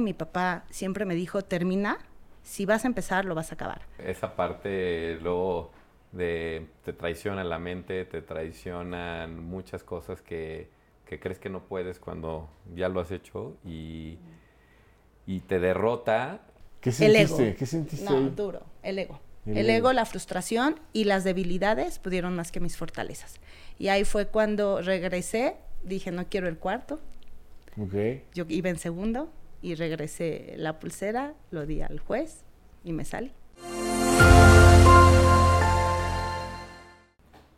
Mi papá siempre me dijo, termina, si vas a empezar, lo vas a acabar. Esa parte luego de te traiciona la mente, te traicionan muchas cosas que, que crees que no puedes cuando ya lo has hecho y, y te derrota. ¿Qué El ego. sentiste? ¿Qué sentiste No, ahí? duro, el ego. El El, ego. ego, la frustración y las debilidades pudieron más que mis fortalezas. Y ahí fue cuando regresé, dije, no quiero el cuarto, Ok. yo iba en segundo y regresé la pulsera, lo di al juez y me salí.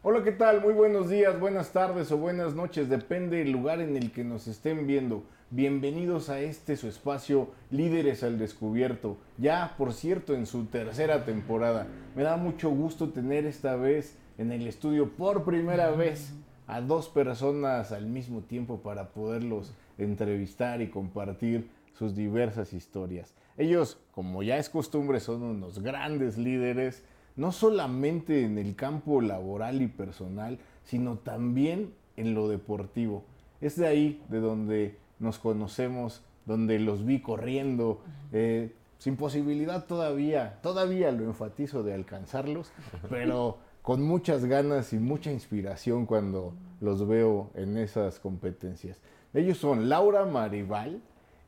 Hola, ¿qué tal? Muy buenos días, buenas tardes o buenas noches, depende del lugar en el que nos estén viendo. Bienvenidos a este su espacio Líderes al Descubierto, ya por cierto en su tercera temporada. Me da mucho gusto tener esta vez en el estudio por primera vez a dos personas al mismo tiempo para poderlos entrevistar y compartir sus diversas historias. Ellos, como ya es costumbre, son unos grandes líderes, no solamente en el campo laboral y personal, sino también en lo deportivo. Es de ahí de donde nos conocemos, donde los vi corriendo, eh, sin posibilidad todavía, todavía lo enfatizo de alcanzarlos, pero con muchas ganas y mucha inspiración cuando los veo en esas competencias. Ellos son Laura Maribal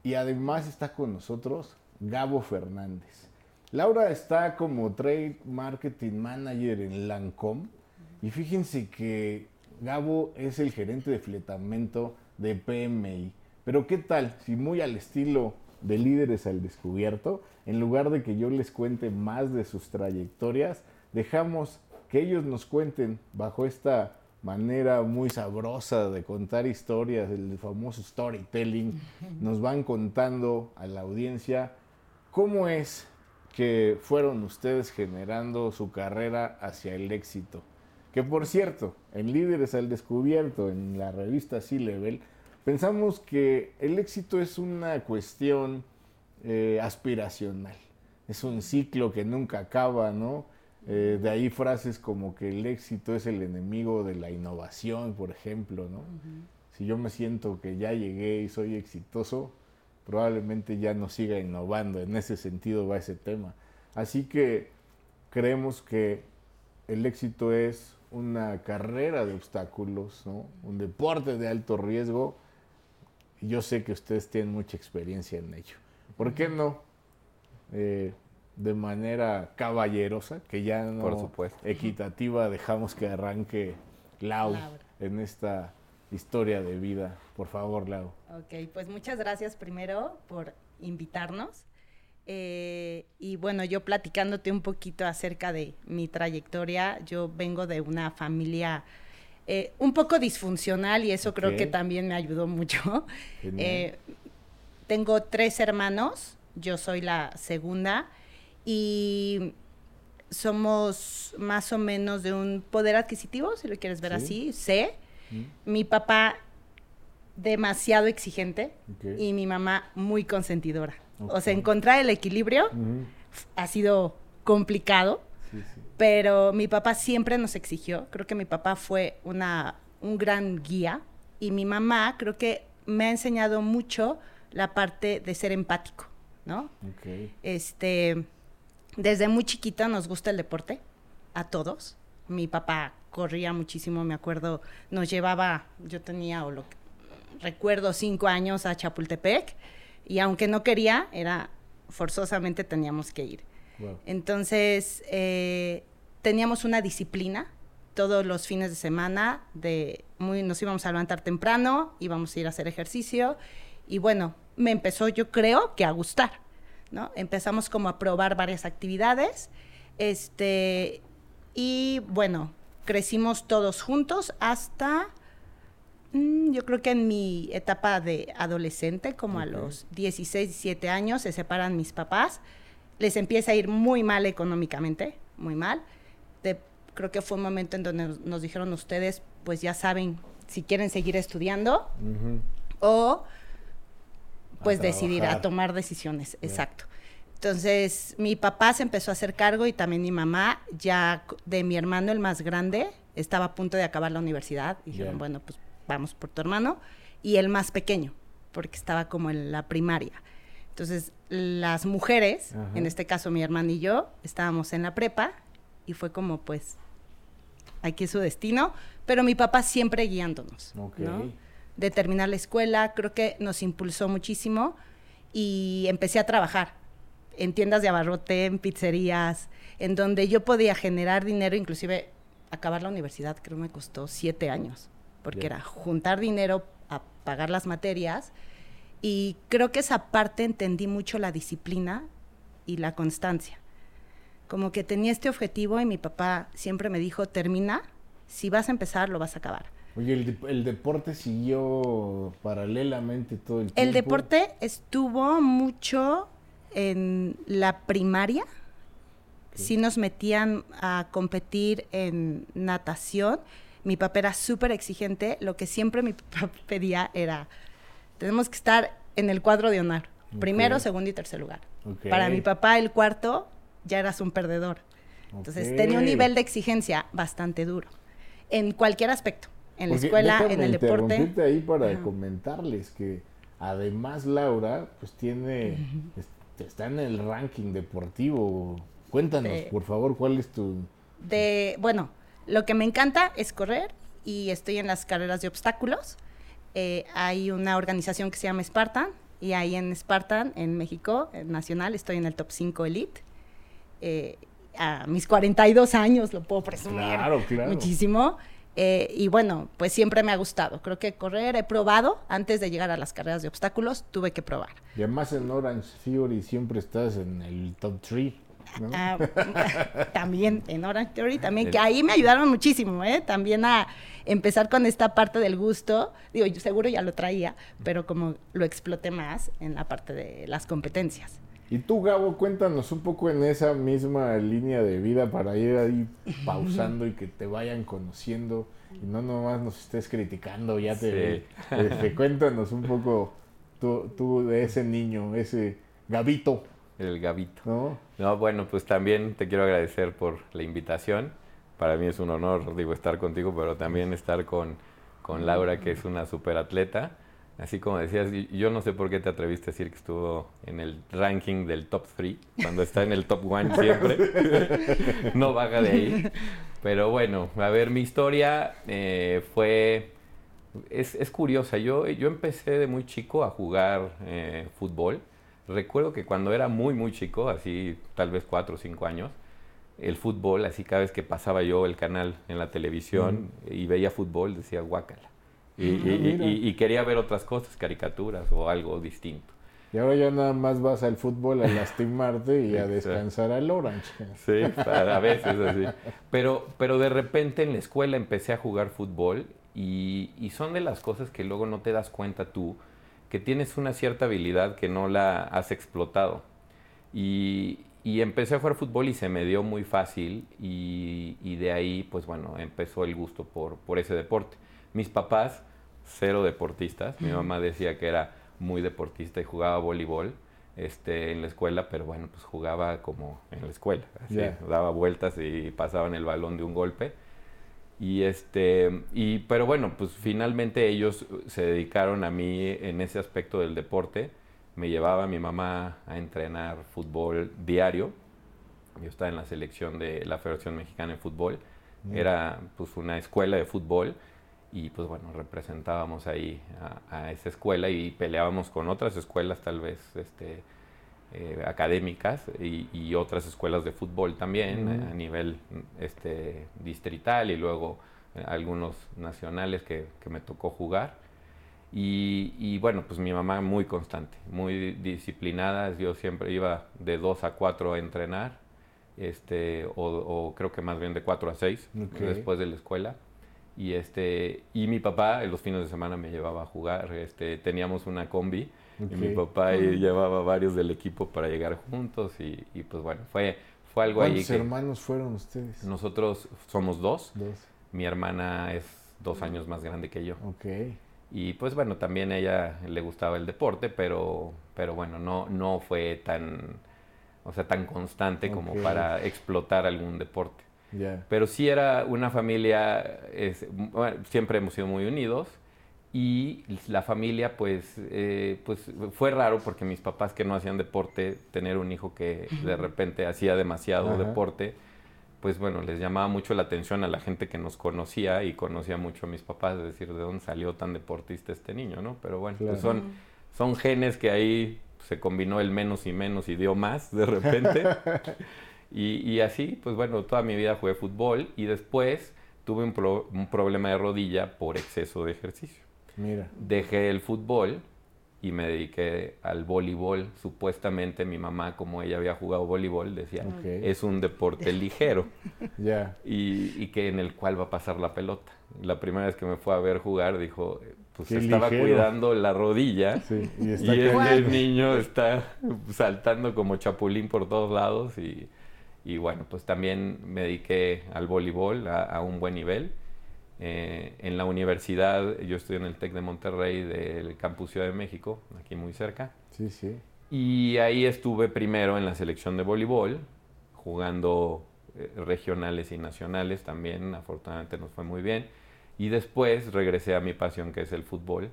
y además está con nosotros Gabo Fernández. Laura está como Trade Marketing Manager en Lancom y fíjense que Gabo es el gerente de fletamento de PMI. Pero ¿qué tal si muy al estilo de líderes al descubierto, en lugar de que yo les cuente más de sus trayectorias, dejamos que ellos nos cuenten bajo esta manera muy sabrosa de contar historias, el famoso storytelling, nos van contando a la audiencia cómo es que fueron ustedes generando su carrera hacia el éxito. Que por cierto, en Líderes al Descubierto, en la revista C-Level, pensamos que el éxito es una cuestión eh, aspiracional. Es un ciclo que nunca acaba, ¿no? Eh, de ahí frases como que el éxito es el enemigo de la innovación, por ejemplo, ¿no? Si yo me siento que ya llegué y soy exitoso, probablemente ya no siga innovando. En ese sentido va ese tema. Así que creemos que el éxito es una carrera de obstáculos, ¿no? un deporte de alto riesgo. Y yo sé que ustedes tienen mucha experiencia en ello. ¿Por qué no? Eh, de manera caballerosa, que ya no Por supuesto. equitativa, dejamos que arranque Lau Laura. en esta historia de vida. Por favor, Lau. Ok, pues muchas gracias primero por invitarnos. Eh, y bueno, yo platicándote un poquito acerca de mi trayectoria, yo vengo de una familia eh, un poco disfuncional y eso creo que también me ayudó mucho. Eh, tengo tres hermanos, yo soy la segunda y somos más o menos de un poder adquisitivo, si lo quieres ver Sí. así, C. ¿Mm? Mi papá demasiado exigente y mi mamá muy consentidora. O sea, encontrar el equilibrio ha sido complicado, Sí, pero mi papá siempre nos exigió. Creo que mi papá fue una, un gran guía y mi mamá creo que me ha enseñado mucho la parte de ser empático, ¿no? Ok. Este, desde muy chiquita nos gusta el deporte, a todos. Mi papá corría muchísimo, me acuerdo, nos llevaba, yo tenía, o lo que- recuerdo, cinco años a Chapultepec, y aunque no quería, era forzosamente teníamos que ir. Wow. Entonces, eh, teníamos una disciplina todos los fines de semana, de muy, nos íbamos a levantar temprano, íbamos a ir a hacer ejercicio, y bueno, me empezó, yo creo, que a gustar, ¿no? Empezamos como a probar varias actividades, este, y bueno, crecimos todos juntos hasta, mm, yo creo que en mi etapa de adolescente, como a Ok. los 16, 17 años, se separan mis papás, les empieza a ir muy mal económicamente, muy mal. De- creo que fue un momento en donde nos, nos dijeron ustedes, pues ya saben si quieren seguir estudiando Ujú. o pues A decidir, a tomar decisiones, exacto. Entonces, mi papá se empezó a hacer cargo y también mi mamá, ya de mi hermano el más grande, estaba a punto de acabar la universidad. Y dijeron, bueno, pues vamos por tu hermano. Y el más pequeño, porque estaba como en la primaria. Entonces, las mujeres, Ajá. en este caso mi hermana y yo, estábamos en la prepa y fue como, pues, aquí es su destino, pero mi papá siempre guiándonos, Ok. ¿no? De terminar la escuela, creo que nos impulsó muchísimo y empecé a trabajar en tiendas de abarrote, en pizzerías, en donde yo podía generar dinero, inclusive acabar la universidad creo me costó siete años, porque era juntar dinero a pagar las materias y creo que esa parte entendí mucho la disciplina y la constancia. Como que tenía este objetivo y mi papá siempre me dijo, termina, si vas a empezar, lo vas a acabar. Oye, el, de- el deporte siguió paralelamente todo el tiempo. El deporte estuvo mucho en la primaria. Sí nos metían a competir en natación. Mi papá era súper exigente. Lo que siempre mi papá pedía era, tenemos que estar en el cuadro de honor. Primero, segundo y tercer lugar. Para mi papá el cuarto ya eras un perdedor. Entonces tenía un nivel de exigencia bastante duro. En cualquier aspecto. En la escuela, en el deporte. ahí para Ajá. comentarles que además Laura pues tiene es- está en el ranking deportivo. Cuéntanos, Sí. por favor, cuál es tu de, bueno, lo que me encanta es correr y estoy en las carreras de obstáculos. Eh, hay una organización que se llama Spartan y ahí en Spartan, en México, en Nacional, estoy en el top 5 Elite. Eh, a mis 42 años lo puedo presumir Claro, claro. muchísimo. Eh, y bueno, pues siempre me ha gustado. Creo que correr he probado. Antes de llegar a las carreras de obstáculos, tuve que probar. Y además en Orange Theory siempre estás en el top 3. ¿no? Ah, también en Orange Theory, también, El- que ahí me ayudaron muchísimo, ¿eh? También a empezar con esta parte del gusto. Digo, yo seguro ya lo traía, pero como lo exploté más en la parte de las competencias. Y tú, Gabo, cuéntanos un poco en esa misma línea de vida para ir ahí pausando y que te vayan conociendo y no nomás nos estés criticando, ya te... Sí. este, cuéntanos un poco tú, tú de ese niño, ese Gabito, El Gavito. ¿no? No, bueno, pues también te quiero agradecer por la invitación. Para mí es un honor, digo, estar contigo, pero también estar con, con Laura, que es una super atleta. Así como decías, yo no sé por qué te atreviste a decir que estuvo en el ranking del top 3, cuando está en el top 1 siempre. no baja de ahí. Pero bueno, a ver, mi historia eh, fue... Es, es curiosa, yo, yo empecé de muy chico a jugar eh, fútbol. Recuerdo que cuando era muy, muy chico, así tal vez cuatro o cinco años, el fútbol, así cada vez que pasaba yo el canal en la televisión y veía fútbol, decía guácala. Y, y- quería ver otras cosas, caricaturas o algo distinto. Y ahora ya nada más vas al fútbol a lastimarte y a descansar al Orange. Sí, a veces así. Pero, pero de repente en la escuela empecé a jugar fútbol y, son de las cosas que luego no te das cuenta tú, que tienes una cierta habilidad que no la has explotado. Y, y empecé a jugar fútbol y se me dio muy fácil y, y de ahí, pues bueno, empezó el gusto por, por ese deporte. Mis papás, cero deportistas. Mi mamá decía que era muy deportista y jugaba voleibol este, en la escuela, pero bueno, pues jugaba como en la escuela. Así, daba vueltas y pasaban el balón de un golpe. Y este, y, pero bueno, pues finalmente ellos se dedicaron a mí en ese aspecto del deporte. Me llevaba mi mamá a entrenar fútbol diario. Yo estaba en la selección de la Federación Mexicana de Fútbol. Era pues una escuela de fútbol y pues bueno, representábamos ahí a, a esa escuela y peleábamos con otras escuelas tal vez este, eh, académicas y, y otras escuelas de fútbol también a, nivel este, distrital y luego eh, algunos nacionales que, que me tocó jugar. Y, y, bueno, pues mi mamá muy constante, muy disciplinada. Yo siempre iba de 2 a 4 a entrenar, este, o, o creo que más bien de 4 a 6 Ok. después de la escuela. Y, este, y mi papá en los fines de semana me llevaba a jugar. Este, teníamos una combi y mi papá llevaba varios del equipo para llegar juntos. Y, y, pues bueno, fue, fue algo ahí ¿Cuántos hermanos fueron ustedes? nosotros somos dos. Dos. Mi hermana es dos años más grande que yo. Ok. Y pues bueno, también a ella le gustaba el deporte, pero, pero bueno, no, no fue tan, o sea, tan constante como para explotar algún deporte. Ya. Pero sí era una familia, es- bueno, siempre hemos sido muy unidos y la familia, pues, eh, pues fue raro porque mis papás que no hacían deporte, tener un hijo que de repente hacía demasiado deporte, pues bueno, les llamaba mucho la atención a la gente que nos conocía y conocía mucho a mis papás, es decir, ¿de dónde salió tan deportista este niño, no? Pero bueno, pues son, son genes que ahí se combinó el menos y menos y dio más de repente. y, y, así, pues bueno, toda mi vida jugué fútbol y después tuve un, un problema de rodilla por exceso de ejercicio. Mira. Dejé el fútbol y me dediqué al voleibol. Supuestamente mi mamá, como ella había jugado voleibol, decía, es un deporte ligero. Ya. y, que en el cual va a pasar la pelota. La primera vez que me fue a ver jugar, dijo, pues estaba cuidando la rodilla y, el, niño está saltando como chapulín por todos lados y, bueno, pues también me dediqué al voleibol a un buen nivel eh, en la universidad, yo estoy en el TEC de Monterrey del Campus Ciudad de México, aquí muy cerca. Sí, sí. Y ahí estuve primero en la selección de voleibol, jugando eh, regionales y nacionales también, afortunadamente nos fue muy bien. Y después regresé a mi pasión que es el fútbol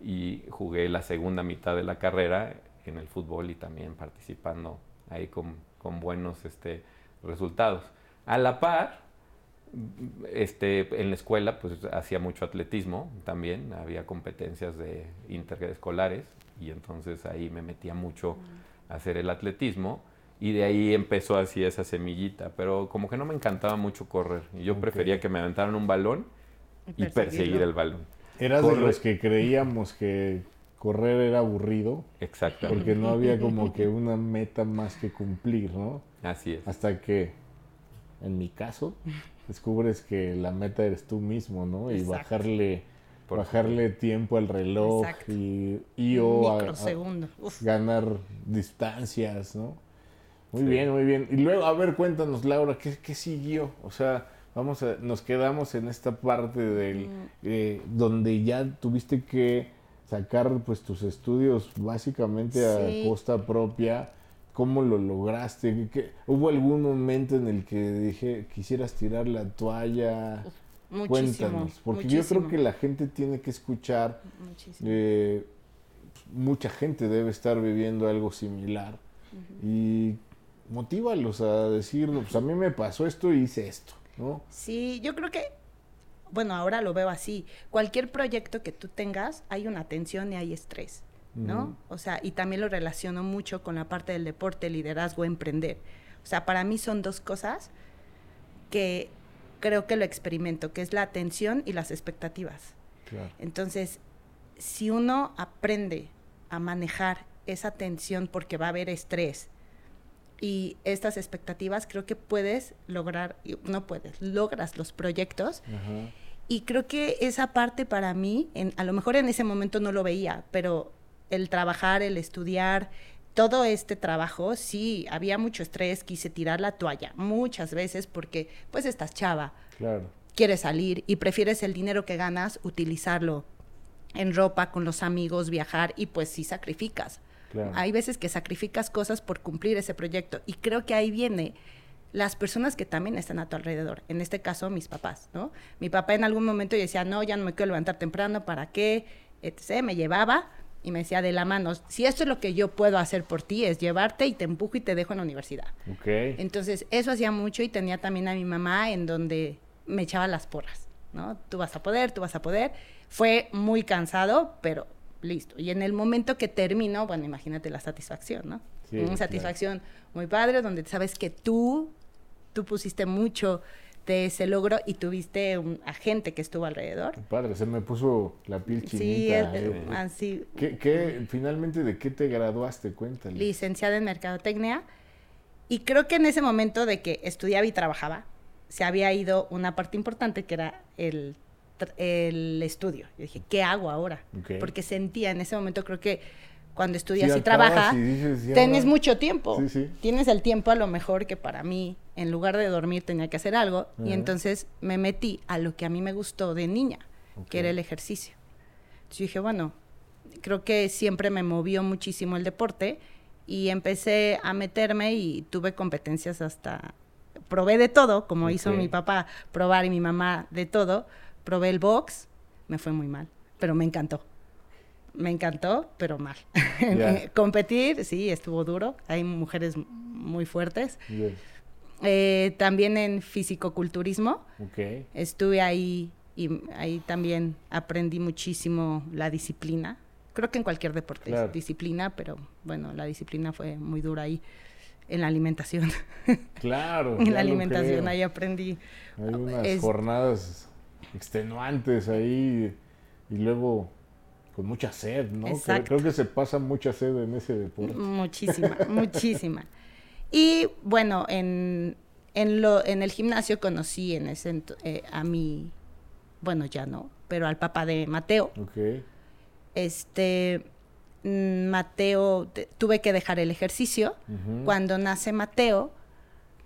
y jugué la segunda mitad de la carrera en el fútbol y también participando ahí con, con buenos este, resultados. A la par, este, en la escuela pues hacía mucho atletismo también, había competencias de interescolares y entonces ahí me metía mucho a hacer el atletismo y de ahí empezó así esa semillita, pero como que no me encantaba mucho correr y yo prefería que me aventaran un balón y, perseguir el balón. Eras de los que creíamos que correr era aburrido. Exactamente. Porque no había como que una meta más que cumplir, ¿no? Así es. Hasta que, en mi caso, descubres que la meta eres tú mismo, ¿no? Y bajarle bajarle tiempo al reloj y, y o ganar distancias, ¿no? Muy bien, muy bien. Y luego, a ver, cuéntanos, Laura, ¿qué, qué siguió? O sea, vamos a, nos quedamos en esta parte del, mm. eh, donde ya tuviste que sacar pues tus estudios básicamente a costa propia ¿Cómo lo lograste? ¿Hubo algún momento en el que dije, quisieras tirar la toalla? Muchísimo, Cuéntanos, porque yo creo que la gente tiene que escuchar, eh, mucha gente debe estar viviendo algo similar y motívalos a decir, pues a mí me pasó esto y hice esto, ¿no? Sí, yo creo que, bueno, ahora lo veo así, cualquier proyecto que tú tengas, hay una tensión y hay estrés. ¿no? O sea, y también lo relaciono mucho con la parte del deporte, liderazgo, emprender. O sea, para mí son dos cosas que creo que lo experimento, que es la atención y las expectativas. Entonces, si uno aprende a manejar esa tensión porque va a haber estrés y estas expectativas, creo que puedes lograr, no puedes, logras los proyectos. Y creo que esa parte para mí, en, a lo mejor en ese momento no lo veía, pero el trabajar, el estudiar, todo este trabajo, sí, había mucho estrés, quise tirar la toalla muchas veces porque pues estás chava. Claro. Quieres salir y prefieres el dinero que ganas utilizarlo en ropa, con los amigos, viajar y pues sí sacrificas. Hay veces que sacrificas cosas por cumplir ese proyecto y creo que ahí viene las personas que también están a tu alrededor, en este caso mis papás, ¿no? Mi papá en algún momento decía, no, ya no me quiero levantar temprano, ¿para qué? Etc. Me llevaba, y me decía de la mano, si esto es lo que yo puedo hacer por ti, es llevarte y te empujo y te dejo en la universidad. Okay. Entonces, eso hacía mucho y tenía también a mi mamá en donde me echaba las porras, ¿no? Tú vas a poder, tú vas a poder. Fue muy cansado, pero listo. Y en el momento que terminó, bueno, imagínate la satisfacción, ¿no? Una satisfacción muy padre, donde sabes que tú, tú pusiste mucho de ese logro y tuviste un agente que estuvo alrededor. Padre, se me puso la piel chinita. Sí, eh. así. ¿Qué, finalmente, ¿de qué te graduaste? Cuéntale. Licenciada en Mercadotecnia. Y creo que en ese momento de que estudiaba y trabajaba, se había ido una parte importante que era el, el estudio. Yo dije, ¿qué hago ahora? Porque sentía en ese momento, creo que cuando estudias y trabajas, tienes mucho tiempo. Tienes el tiempo a lo mejor que para mí, en lugar de dormir, tenía que hacer algo. Y entonces me metí a lo que a mí me gustó de niña, que era el ejercicio. Entonces dije, bueno, creo que siempre me movió muchísimo el deporte y empecé a meterme y tuve competencias hasta, probé de todo, como hizo mi papá probar y mi mamá de todo. Probé el box, me fue muy mal pero me encantó. Me encantó, pero mal. Competir, sí, estuvo duro. Hay mujeres muy fuertes. Yes. Eh, también en fisicoculturismo. Ok. Estuve ahí y ahí también aprendí muchísimo la disciplina. Creo que en cualquier deporte Claro. es disciplina, pero bueno, la disciplina fue muy dura ahí en la alimentación. Claro. en la alimentación ahí aprendí. Hay unas es- jornadas extenuantes ahí y luego con mucha sed, ¿no? Creo, que se pasa mucha sed en ese deporte. Muchísima, muchísima. Y bueno, en, en, lo, en el gimnasio conocí en ese ento- eh, a mi, bueno, ya no, pero al papá de Mateo. Ok. Este, mm, Mateo, te- tuve que dejar el ejercicio. Cuando nace Mateo,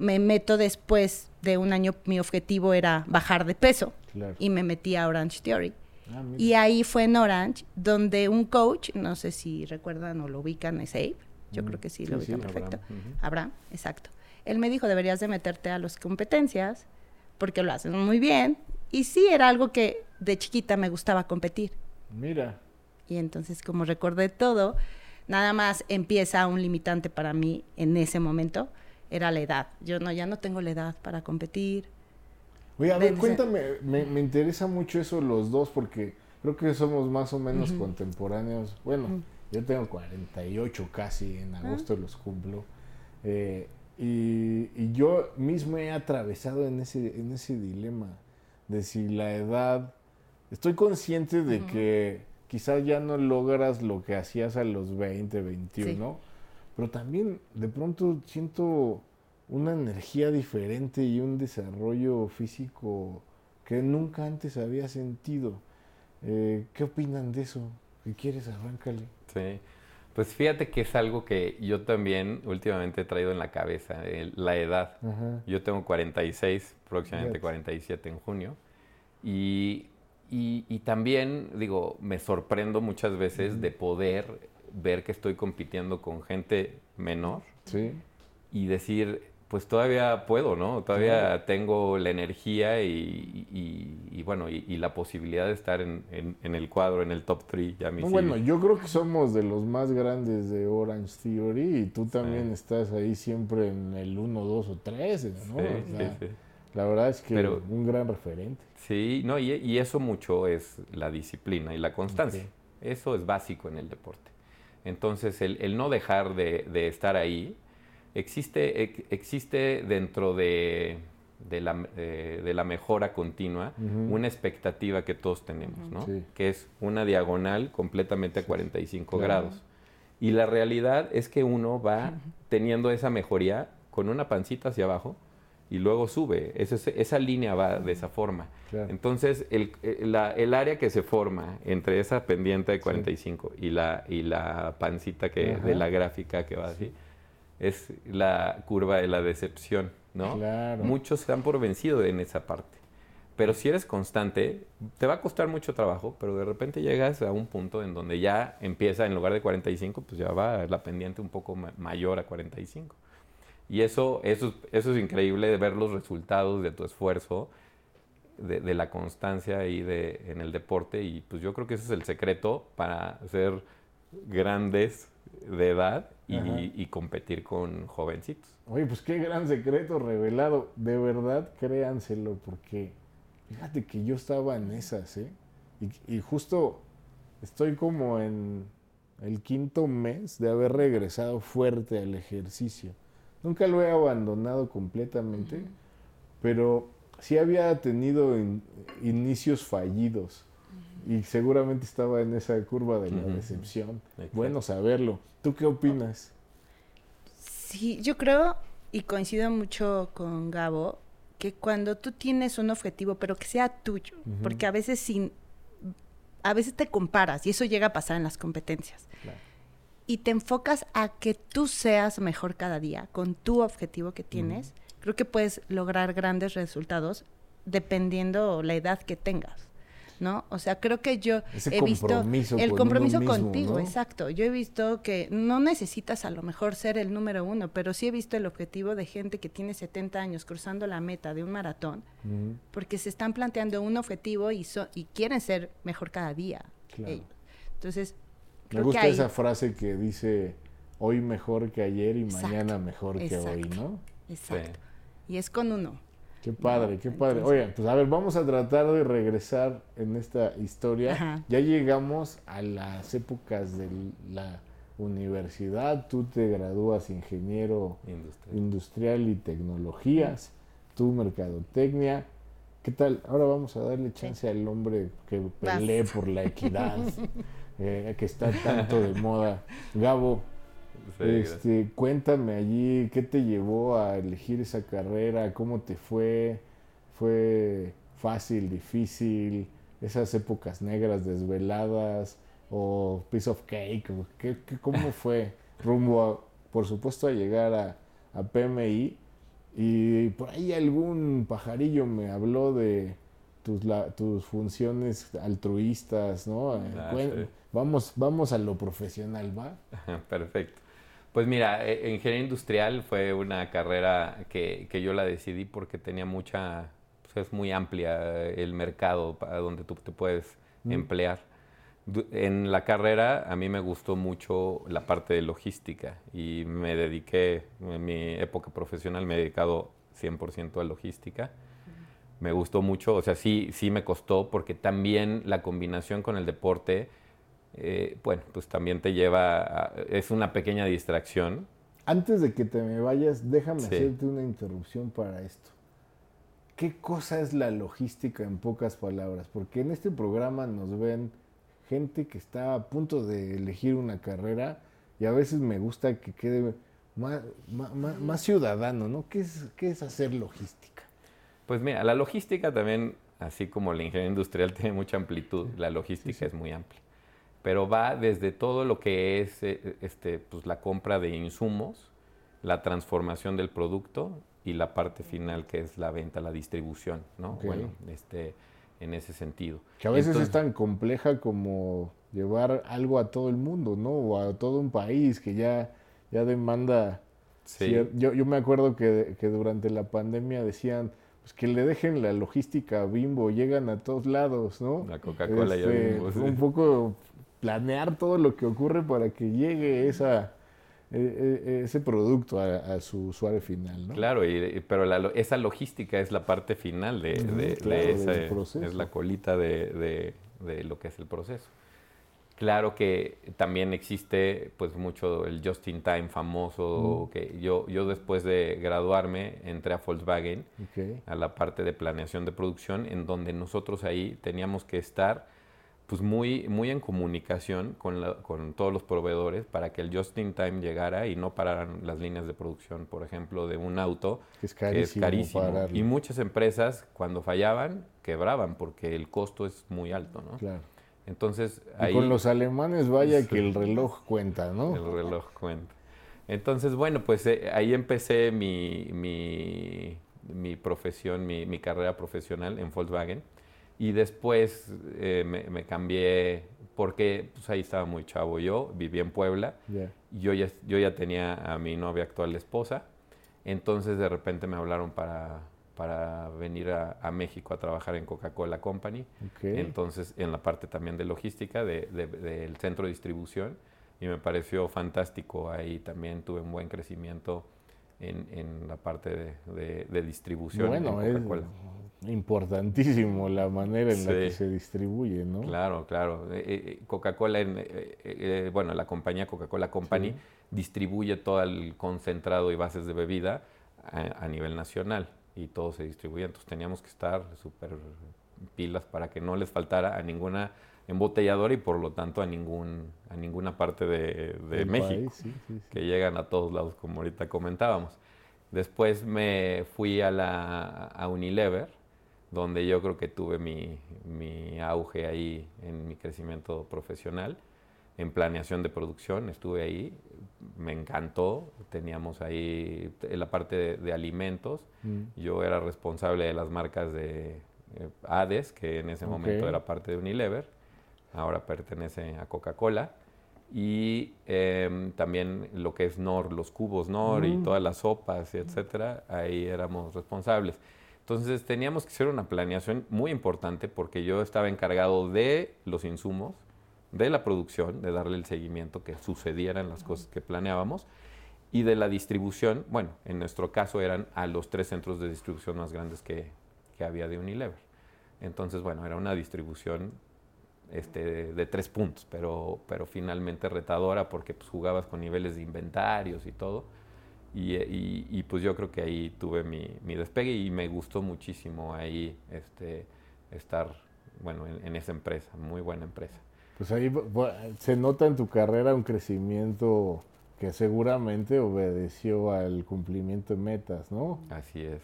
me meto después de un año, mi objetivo era bajar de peso Claro. y me metí a Orange Theory. Ah. Y ahí fue en Orange, donde un coach, no sé si recuerdan o lo ubican, es Abe. Yo Mm, creo que sí, lo sí, ubican perfecto. Abraham. Abraham, exacto. Él me dijo, deberías de meterte a las competencias, porque lo hacen muy bien. Y sí, era algo que de chiquita me gustaba competir. Mira. Y entonces, como recordé todo, nada más empieza un limitante para mí en ese momento, era la edad. Yo no, ya no tengo la edad para competir. Oye, a ver, cuéntame, me, me interesa mucho eso los dos porque creo que somos más o menos Ujú. contemporáneos. Bueno, Ujú. yo tengo 48 casi, en Ah. agosto los cumplo. Eh, y, y yo mismo he atravesado en ese, en ese dilema de si la edad... Estoy consciente de que quizás ya no logras lo que hacías a los 20, 21, pero también de pronto siento una energía diferente y un desarrollo físico que nunca antes había sentido. Eh, ¿Qué opinan de eso? Si quieres, arráncale. Sí. Pues fíjate que es algo que yo también últimamente he traído en la cabeza, el- la edad. Ajá. Yo tengo 46, próximamente Fíjate. 47 en junio. Y, y- y también, digo, me sorprendo muchas veces de poder ver que estoy compitiendo con gente menor Sí. y decir, pues todavía puedo, ¿no? Todavía tengo la energía y, y- y bueno, y, y la posibilidad de estar en, en- en el cuadro, en el top 3. Ya me No, sigue. bueno, yo creo que somos de los más grandes de Orange Theory y tú también Sí. estás ahí siempre en el 1, 2 o 3, ¿no? Sí, O sí, sea, sí. La verdad es que Pero- un gran referente. Sí, no, y, eso mucho es la disciplina y la constancia. Eso es básico en el deporte. Entonces, el, el no dejar de, de estar ahí, existe, ex- existe dentro de, de la, de la mejora continua una expectativa que todos tenemos, ¿no? Sí. Que es una diagonal completamente a 45 Claro. grados. Y la realidad es que uno va teniendo esa mejoría con una pancita hacia abajo y luego sube. Esa, esa línea va de esa forma. Claro. Entonces, el, eh, la- el área que se forma entre esa pendiente de 45 y, la, y la pancita que, Ajá. de la gráfica que va así, es la curva de la decepción, ¿no? Claro. Muchos se dan por vencido en esa parte. Pero si eres constante, te va a costar mucho trabajo, pero de repente llegas a un punto en donde ya empieza, en lugar de 45, pues ya va la pendiente un poco ma- mayor a 45. Y eso, eso, eso es increíble de ver los resultados de tu esfuerzo, de, de la constancia ahí de, en el deporte. Y pues yo creo que ese es el secreto para ser grandes de edad y, y competir con jovencitos. Oye, pues qué gran secreto revelado. De verdad, créanselo, porque fíjate que yo estaba en esas, ¿eh? Y, y justo estoy como en el quinto mes de haber regresado fuerte al ejercicio. Nunca lo he abandonado completamente, pero sí había tenido in- inicios fallidos. Y seguramente estaba en esa curva de la decepción. Exacto. Bueno saberlo. ¿Tú qué opinas? Sí, yo creo y coincido mucho con Gabo que cuando tú tienes un objetivo, pero que sea tuyo, porque a veces sin a veces te comparas y eso llega a pasar en las competencias. Claro. Y te enfocas a que tú seas mejor cada día con tu objetivo que tienes, creo que puedes lograr grandes resultados dependiendo la edad que tengas. ¿No? O sea, creo que yo Ese he visto el compromiso mismo, contigo, ¿no? exacto. Yo he visto que no necesitas a lo mejor ser el número uno, pero sí he visto el objetivo de gente que tiene 70 años cruzando la meta de un maratón porque se están planteando un objetivo y, so- y quieren ser mejor cada día. Entonces, Me gusta esa frase que dice hoy mejor que ayer y Exacto, mañana mejor que hoy. ¿no? Exacto. Y es con uno. Qué padre, qué padre. Entonces- Oye, pues a ver, vamos a tratar de regresar en esta historia. Ajá. Ya llegamos a las épocas de la universidad. Tú te gradúas ingeniero Industria. industrial y tecnologías. Tú mercadotecnia. ¿Qué tal? Ahora vamos a darle chance al hombre que Vas. pelee por la equidad, eh, que está tanto de moda. Gabo, Sí, gracias. este, cuéntame allí, ¿qué te llevó a elegir esa carrera? ¿Cómo te fue? ¿Fue fácil, difícil? ¿Esas épocas negras desveladas? ¿O piece of cake? ¿O ¿Qué, qué- cómo fue? Rumbo, a, por supuesto, a llegar a, a PMI. Y por ahí algún pajarillo me habló de tus, la- tus funciones altruistas, ¿no? Ah, cuen- sí. Vamos, vamos a lo profesional, ¿va? Perfecto. Pues mira, eh, ingeniería industrial fue una carrera que, que yo la decidí porque tenía mucha, pues es muy amplia eh, el mercado para donde tú te puedes Mm. emplear. En la carrera a mí me gustó mucho la parte de logística y me dediqué, en mi época profesional me he dedicado 100% a logística. Me gustó mucho, o sea, sí, sí me costó porque también la combinación con el deporte, eh, bueno, pues también te lleva, a- es una pequeña distracción. Antes de que te me vayas, déjame Sí. hacerte una interrupción para esto. ¿Qué cosa es la logística en pocas palabras? Porque en este programa nos ven gente que está a punto de elegir una carrera y a veces me gusta que quede más, más, más- más ciudadano, ¿no? ¿Qué es, ¿Qué es hacer logística? Pues mira, la logística también, así como la ingeniería industrial tiene mucha amplitud, la logística sí. es muy amplia. Pero va desde todo lo que es eh, este, pues, la compra de insumos, la transformación del producto y la parte final que es la venta, la distribución, ¿no? Bueno, este, en ese sentido. Que a veces Entonces- es tan compleja como llevar algo a todo el mundo, ¿no? O a todo un país que ya, ya demanda Sí. Yo, yo me acuerdo que, que durante la pandemia decían pues que le dejen la logística a Bimbo, llegan a todos lados, ¿no? La Coca-Cola ya Este, vimos, sí. Un poco planear todo lo que ocurre para que llegue esa, eh, eh, ese producto a, a su usuario final, ¿no? Claro, y, pero la esa logística es la parte final de, claro, ese- proceso. es la colita de, de- lo que es el proceso. Claro que también existe pues mucho el just in time famoso que yo yo después de graduarme entré a Volkswagen a la parte de planeación de producción en donde nosotros ahí teníamos que estar pues muy muy en comunicación con, la- con todos los proveedores para que el just in time llegara y no pararan las líneas de producción, por ejemplo, de un auto Que es que es carísimo. Y muchas empresas cuando fallaban quebraban porque el costo es muy alto, ¿no? Claro. Entonces Y ahí con los alemanes, vaya que el reloj cuenta, ¿no? el reloj cuenta. Entonces, bueno, pues eh, ahí empecé mi, mi, mi profesión, mi, mi carrera profesional en Volkswagen. Y después eh, me, me cambié porque pues, ahí estaba muy chavo yo, vivía en Puebla. Yo ya, yo ya tenía a mi novia actual esposa. Entonces de repente me hablaron para, para venir a, a México a trabajar en Coca-Cola Company. Entonces en la parte también de logística de- de- del centro de distribución. Y me pareció fantástico. Ahí también tuve un buen crecimiento en, en la parte de, de- de distribución Bueno, en es Coca-Cola. importantísimo la manera en la que se distribuye, ¿no? Claro, claro. Eh, eh, Coca-Cola, eh, eh, bueno, la compañía Coca-Cola Company Sí. distribuye todo el concentrado y bases de bebida a, a nivel nacional y todo se distribuye. Entonces teníamos que estar súper pilas para que no les faltara a ninguna embotelladora y por lo tanto a ningún a ninguna parte de, México país, sí, sí, sí. que llegan a todos lados como ahorita comentábamos. Después me fui a la a Unilever, donde yo creo que tuve mi, mi auge ahí en mi crecimiento profesional, en planeación de producción, estuve ahí, me encantó, teníamos ahí la parte de, de alimentos, Mm. yo era responsable de las marcas de eh, Hades, que en ese momento era parte de Unilever, ahora pertenece a Coca-Cola. Y em, también lo que es Nor, los cubos Nor y Mm. todas las sopas, y etcétera, ahí éramos responsables. Entonces teníamos que hacer una planeación muy importante porque yo estaba encargado de los insumos, de la producción, de darle el seguimiento, que sucedieran las cosas que planeábamos, y de la distribución, bueno, en nuestro caso eran a los tres centros de distribución más grandes que, que había de Unilever. Entonces, bueno, era una distribución este, de, tres puntos, pero, pero finalmente retadora porque pues, jugabas con niveles de inventarios y todo. Y, y, pues yo creo que ahí tuve mi, mi, despegue y me gustó muchísimo ahí este, estar, bueno, en, en esa empresa, muy buena empresa. Pues ahí se nota en tu carrera un crecimiento que seguramente obedeció al cumplimiento de metas, ¿no? Así es.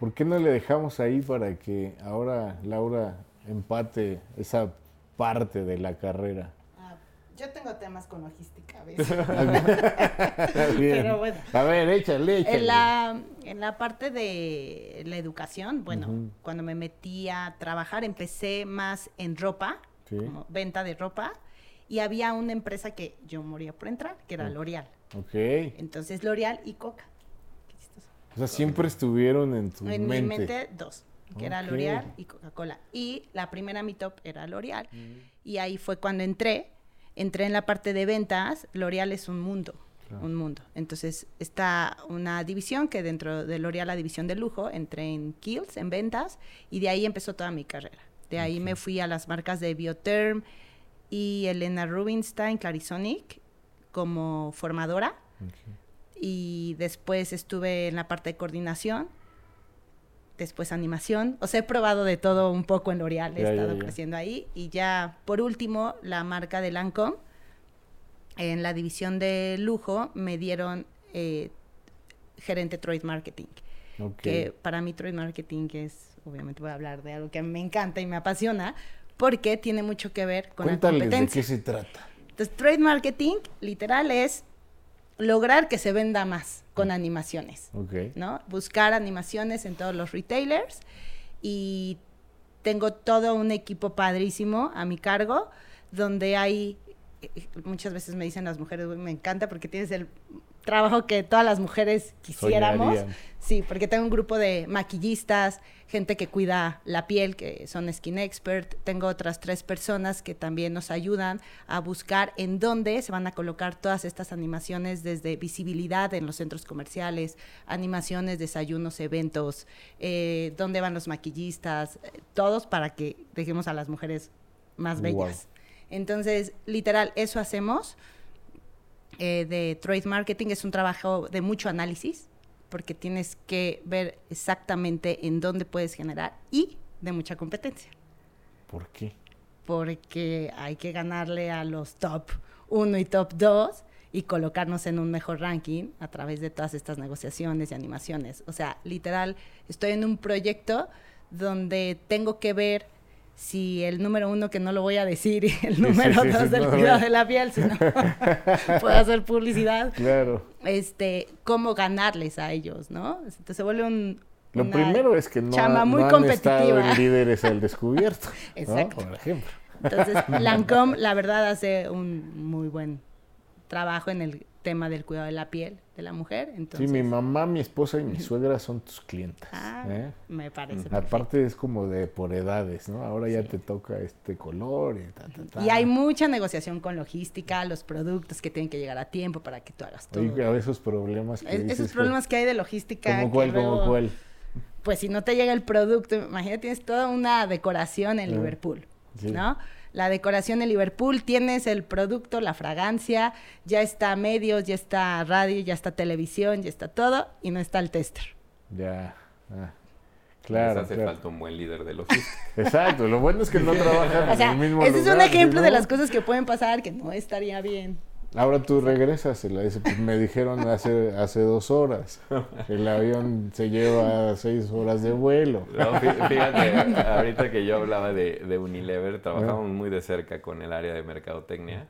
¿Por qué no le dejamos ahí para que ahora Laura empate esa parte de la carrera? Ah, yo tengo temas con logística a veces. Pero bueno. A ver, échale, échale. En la, en la parte de la educación, bueno, cuando me metí a trabajar, empecé más en ropa, como venta de ropa, y había una empresa que yo moría por entrar, que era L'Oreal. Ok. Entonces, L'Oreal y Coca. O sea, siempre estuvieron en tu mente. En mi mente, dos que era L'Oreal y Coca-Cola. Y la primera mi top era L'Oreal. Mm. Y ahí fue cuando entré. Entré en la parte de ventas. L'Oreal es un mundo. Un mundo. Entonces, está una división que dentro de L'Oreal, la división de lujo, entré en Kills, en ventas, y de ahí empezó toda mi carrera. De ahí me fui a las marcas de Bioterm y Elena Rubinstein, Clarisonic, como formadora. Y después estuve en la parte de coordinación después animación. O sea, he probado de todo un poco en L'Oreal, he estado creciendo ahí. Y ya, por último, la marca de Lancome, en la división de lujo, me dieron eh, gerente Trade Marketing. Que para mí Trade Marketing es, obviamente voy a hablar de algo que me encanta y me apasiona, porque tiene mucho que ver con la competencia. de qué se trata. Entonces, Trade Marketing, literal, es lograr que se venda más con animaciones, ¿no? Buscar animaciones en todos los retailers y tengo todo un equipo padrísimo a mi cargo donde hay eh, muchas veces me dicen las mujeres, me encanta porque tienes el trabajo que todas las mujeres quisiéramos. Sí, porque tengo un grupo de maquillistas, gente que cuida la piel, que son skin expert. Tengo otras tres personas que también nos ayudan a buscar en dónde se van a colocar todas estas animaciones desde visibilidad en los centros comerciales, animaciones, desayunos, eventos, eh, dónde van los maquillistas, eh, todos para que dejemos a las mujeres más bellas. Entonces, literal, eso hacemos. Eh, de trade marketing es un trabajo de mucho análisis, porque tienes que ver exactamente en dónde puedes generar y de mucha competencia. ¿Por qué? Porque hay que ganarle a los top 1 y top 2 y colocarnos en un mejor ranking a través de todas estas negociaciones y animaciones. O sea, literal, estoy en un proyecto donde tengo que ver si el número uno, que no lo voy a decir, y el número dos del cuidado de la piel, si no puedo hacer publicidad. Claro. Este, cómo ganarles a ellos, ¿no? Entonces se vuelve un. Lo primero es que no, chama muy han estado en líderes al descubierto. Exacto. Por ejemplo. Entonces, Lancome, la verdad, hace un muy buen trabajo en el tema del cuidado de la piel de la mujer. Entonces... Sí, mi mamá, mi esposa y mi suegra son tus clientes. Ah, ¿eh? me parece. Aparte es como de por edades, ¿no? Ahora ya te toca este color y ta, ta, ta. Y hay mucha negociación con logística, los productos que tienen que llegar a tiempo para que tú hagas todo. Y esos problemas que Esos problemas que, hay de logística. ¿Cómo cuál, como cuál? Pues si no te llega el producto, imagínate, tienes toda una decoración en Liverpool, ¿no? La decoración en Liverpool, tienes el producto, la fragancia, ya está medios, ya está radio, ya está televisión, ya está todo, y no está el tester. Ya, ah, claro. hace falta un buen líder de logística. Exacto, lo bueno es que no trabajan en el mismo ese es un ejemplo de las cosas que pueden pasar que no estaría bien. Ahora tú regresas, pues, me dijeron hace, hace dos horas. El avión se lleva seis horas de vuelo. fíjate, ahorita que yo hablaba de, Unilever, trabajamos muy de cerca con el área de mercadotecnia.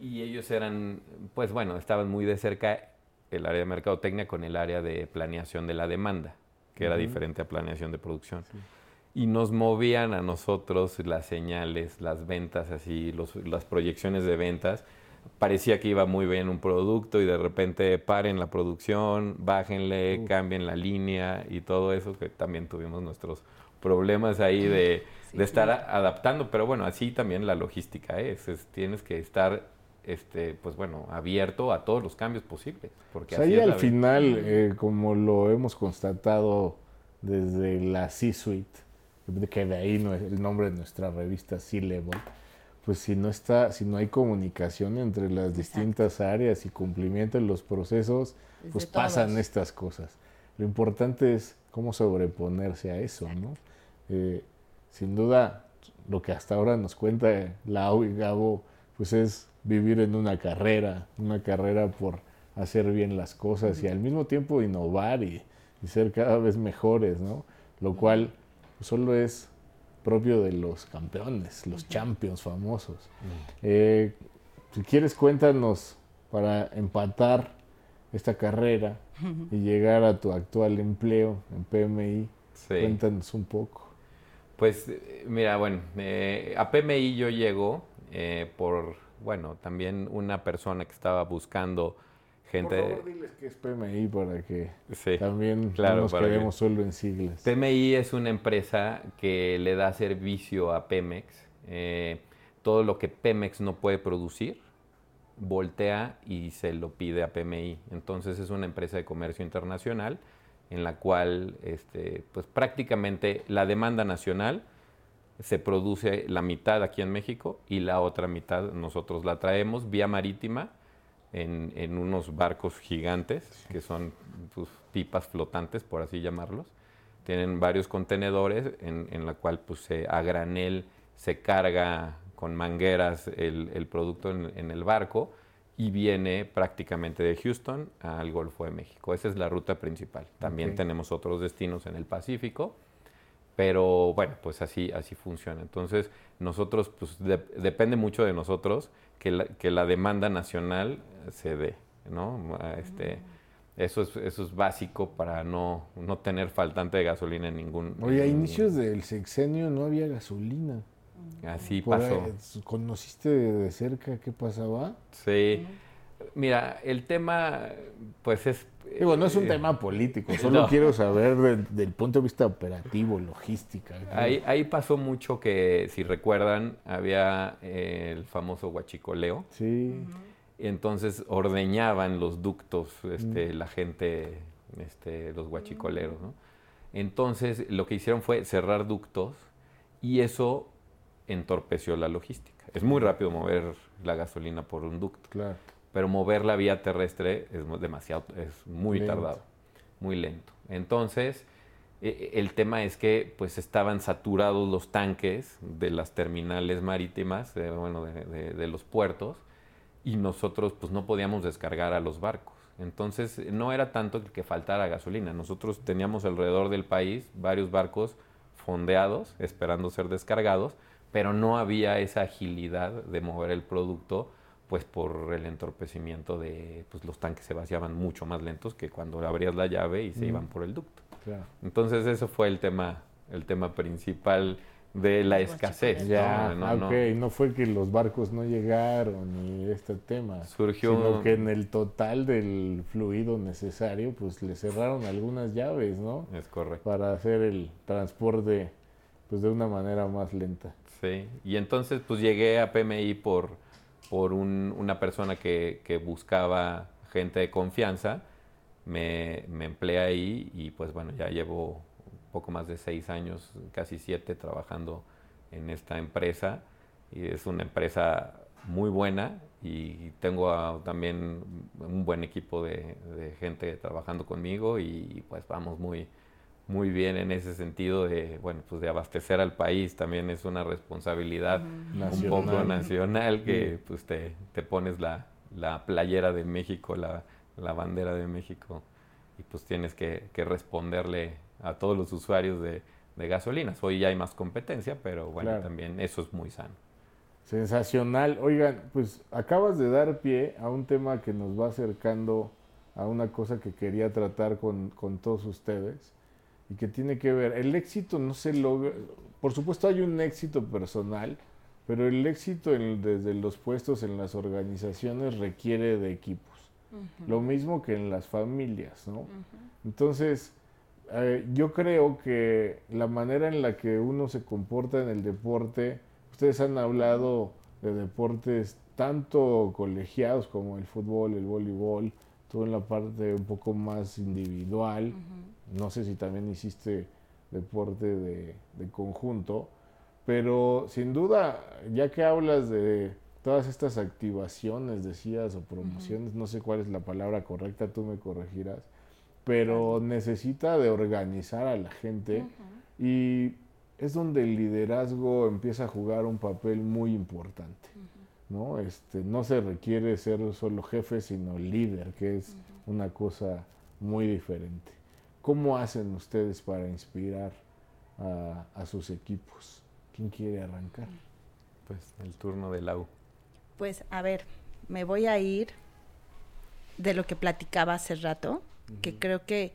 Y ellos eran, pues bueno, estaban muy de cerca el área de mercadotecnia con el área de planeación de la demanda, que era diferente a planeación de producción. Y nos movían a nosotros las señales, las ventas, así, las proyecciones de ventas parecía que iba muy bien un producto y de repente paren la producción, bájenle, cambien la línea y todo eso, que también tuvimos nuestros problemas ahí de, de estar adaptando, pero bueno, así también la logística es, es tienes que estar este, pues bueno, abierto a todos los cambios posibles. Porque pues ahí al final, eh, como lo hemos constatado desde la C-Suite, que de ahí no es el nombre de nuestra revista C-Level, pues si no está, si no hay comunicación entre las distintas áreas y cumplimiento de los procesos, pues pasan estas cosas. Lo importante es cómo sobreponerse a eso, ¿no? Eh, sin duda, lo que hasta ahora nos cuenta Lau y Gabo, pues es vivir en una carrera, una carrera por hacer bien las cosas y al mismo tiempo innovar y, ser cada vez mejores, ¿no? Lo cual solo es propio de los campeones, los champions famosos. Eh, si quieres, cuéntanos para empatar esta carrera y llegar a tu actual empleo en PMI. Cuéntanos un poco. Pues mira, bueno, eh, a PMI yo llego eh, por bueno, también una persona que estaba buscando gente... Por favor, diles que es PMI para que también no nos quedemos solo en siglas. PMI es una empresa que le da servicio a Pemex. Eh, todo lo que Pemex no puede producir, voltea y se lo pide a PMI. Entonces es una empresa de comercio internacional en la cual este, pues prácticamente la demanda nacional se produce la mitad aquí en México y la otra mitad nosotros la traemos vía marítima en, unos barcos gigantes, que son pues, pipas flotantes, por así llamarlos. Tienen varios contenedores en, la cual pues, a granel se carga con mangueras el, producto en, el barco y viene prácticamente de Houston al Golfo de México. Esa es la ruta principal. También tenemos otros destinos en el Pacífico pero bueno, pues así, así funciona. Entonces, nosotros, pues depende mucho de nosotros que la, que la demanda nacional se dé, ¿no? Este, eso, es, eso es básico para no, no tener faltante de gasolina en ningún... Oye, a inicios del sexenio no había gasolina. Así pasó. ¿Conociste de cerca qué pasaba? Sí. Mira, el tema, pues es Digo, no es un eh, tema político, solo quiero saber del, punto de vista operativo, logística. Ahí, ahí, pasó mucho que, si recuerdan, había eh, el famoso huachicoleo. Sí. Y entonces ordeñaban los ductos este, la gente, este, los huachicoleros, ¿no? Entonces lo que hicieron fue cerrar ductos y eso entorpeció la logística. Es muy rápido mover la gasolina por un ducto. Claro pero mover la vía terrestre es demasiado, es muy tardado, muy lento. Entonces, e, e, el tema es que pues estaban saturados los tanques de las terminales marítimas, de, bueno, de, los puertos, y nosotros pues no podíamos descargar a los barcos. Entonces, no era tanto que faltara gasolina. Nosotros teníamos alrededor del país varios barcos fondeados, esperando ser descargados, pero no había esa agilidad de mover el producto pues por el entorpecimiento de pues los tanques se vaciaban mucho más lentos que cuando abrías la llave y se iban por el ducto. Entonces eso fue el tema el tema principal de la escasez. Ya, no, no, no, fue que los barcos no llegaron ni este tema, Surgió sino que en el total del fluido necesario, pues le cerraron algunas llaves, ¿no? Es correcto. Para hacer el transporte, pues de una manera más lenta. Sí, y entonces pues llegué a PMI por por una persona que, buscaba gente de confianza, me, me empleé ahí y pues bueno, ya llevo un poco más de seis años, casi siete, trabajando en esta empresa. Y es una empresa muy buena y tengo también un buen equipo de, gente trabajando conmigo y pues vamos muy, muy bien en ese sentido de, bueno, pues de abastecer al país también es una responsabilidad un poco nacional que pues te, te pones la, la, playera de México, la, la, bandera de México y pues tienes que, que responderle a todos los usuarios de, de, gasolinas. Hoy ya hay más competencia, pero bueno, también eso es muy sano. Sensacional. Oigan, pues acabas de dar pie a un tema que nos va acercando a una cosa que quería tratar con, con todos ustedes y que tiene que ver, el éxito no se logra, por supuesto hay un éxito personal, pero el éxito desde los puestos en las organizaciones requiere de equipos. Lo mismo que en las familias, ¿no? Entonces, eh, yo creo que la manera en la que uno se comporta en el deporte, ustedes han hablado de deportes tanto colegiados como el fútbol, el voleibol, todo en la parte un poco más individual. No sé si también hiciste deporte de, conjunto, pero sin duda, ya que hablas de todas estas activaciones, decías, o promociones, no sé cuál es la palabra correcta, tú me corregirás, pero necesita de organizar a la gente y es donde el liderazgo empieza a jugar un papel muy importante. ¿no? Este, no se requiere ser solo jefe, sino líder, que es una cosa muy diferente. ¿Cómo hacen ustedes para inspirar a, sus equipos? ¿Quién quiere arrancar? Pues el turno del Lau. Pues a ver, me voy a ir de lo que platicaba hace rato, que creo que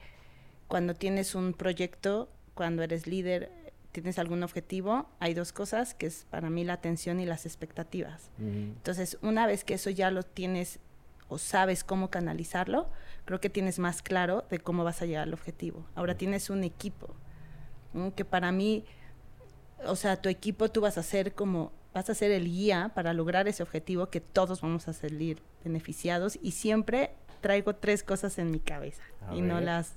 cuando tienes un proyecto, cuando eres líder, tienes algún objetivo, hay dos cosas, que es para mí la atención y las expectativas. Entonces, una vez que eso ya lo tienes o sabes cómo canalizarlo, creo que tienes más claro de cómo vas a llegar al objetivo. Ahora tienes un equipo, que para mí, o sea, tu equipo tú vas a ser como, vas a ser el guía para lograr ese objetivo que todos vamos a salir beneficiados y siempre traigo tres cosas en mi cabeza y no las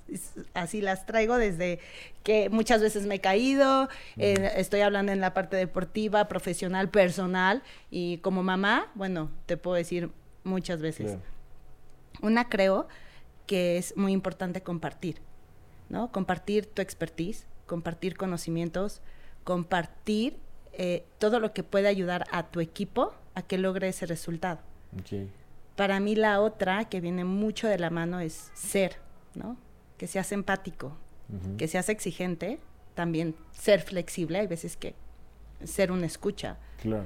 así las traigo desde que muchas veces me he caído, estoy hablando en la parte deportiva, profesional, personal y como mamá, bueno, te puedo decir muchas veces. Una creo que es muy importante compartir, ¿no? Compartir tu expertise, compartir conocimientos, compartir eh, todo lo que puede ayudar a tu equipo a que logre ese resultado. Para mí la otra que viene mucho de la mano es ser, ¿no? Que seas empático, que seas exigente, también ser flexible, hay veces que ser una escucha. Claro.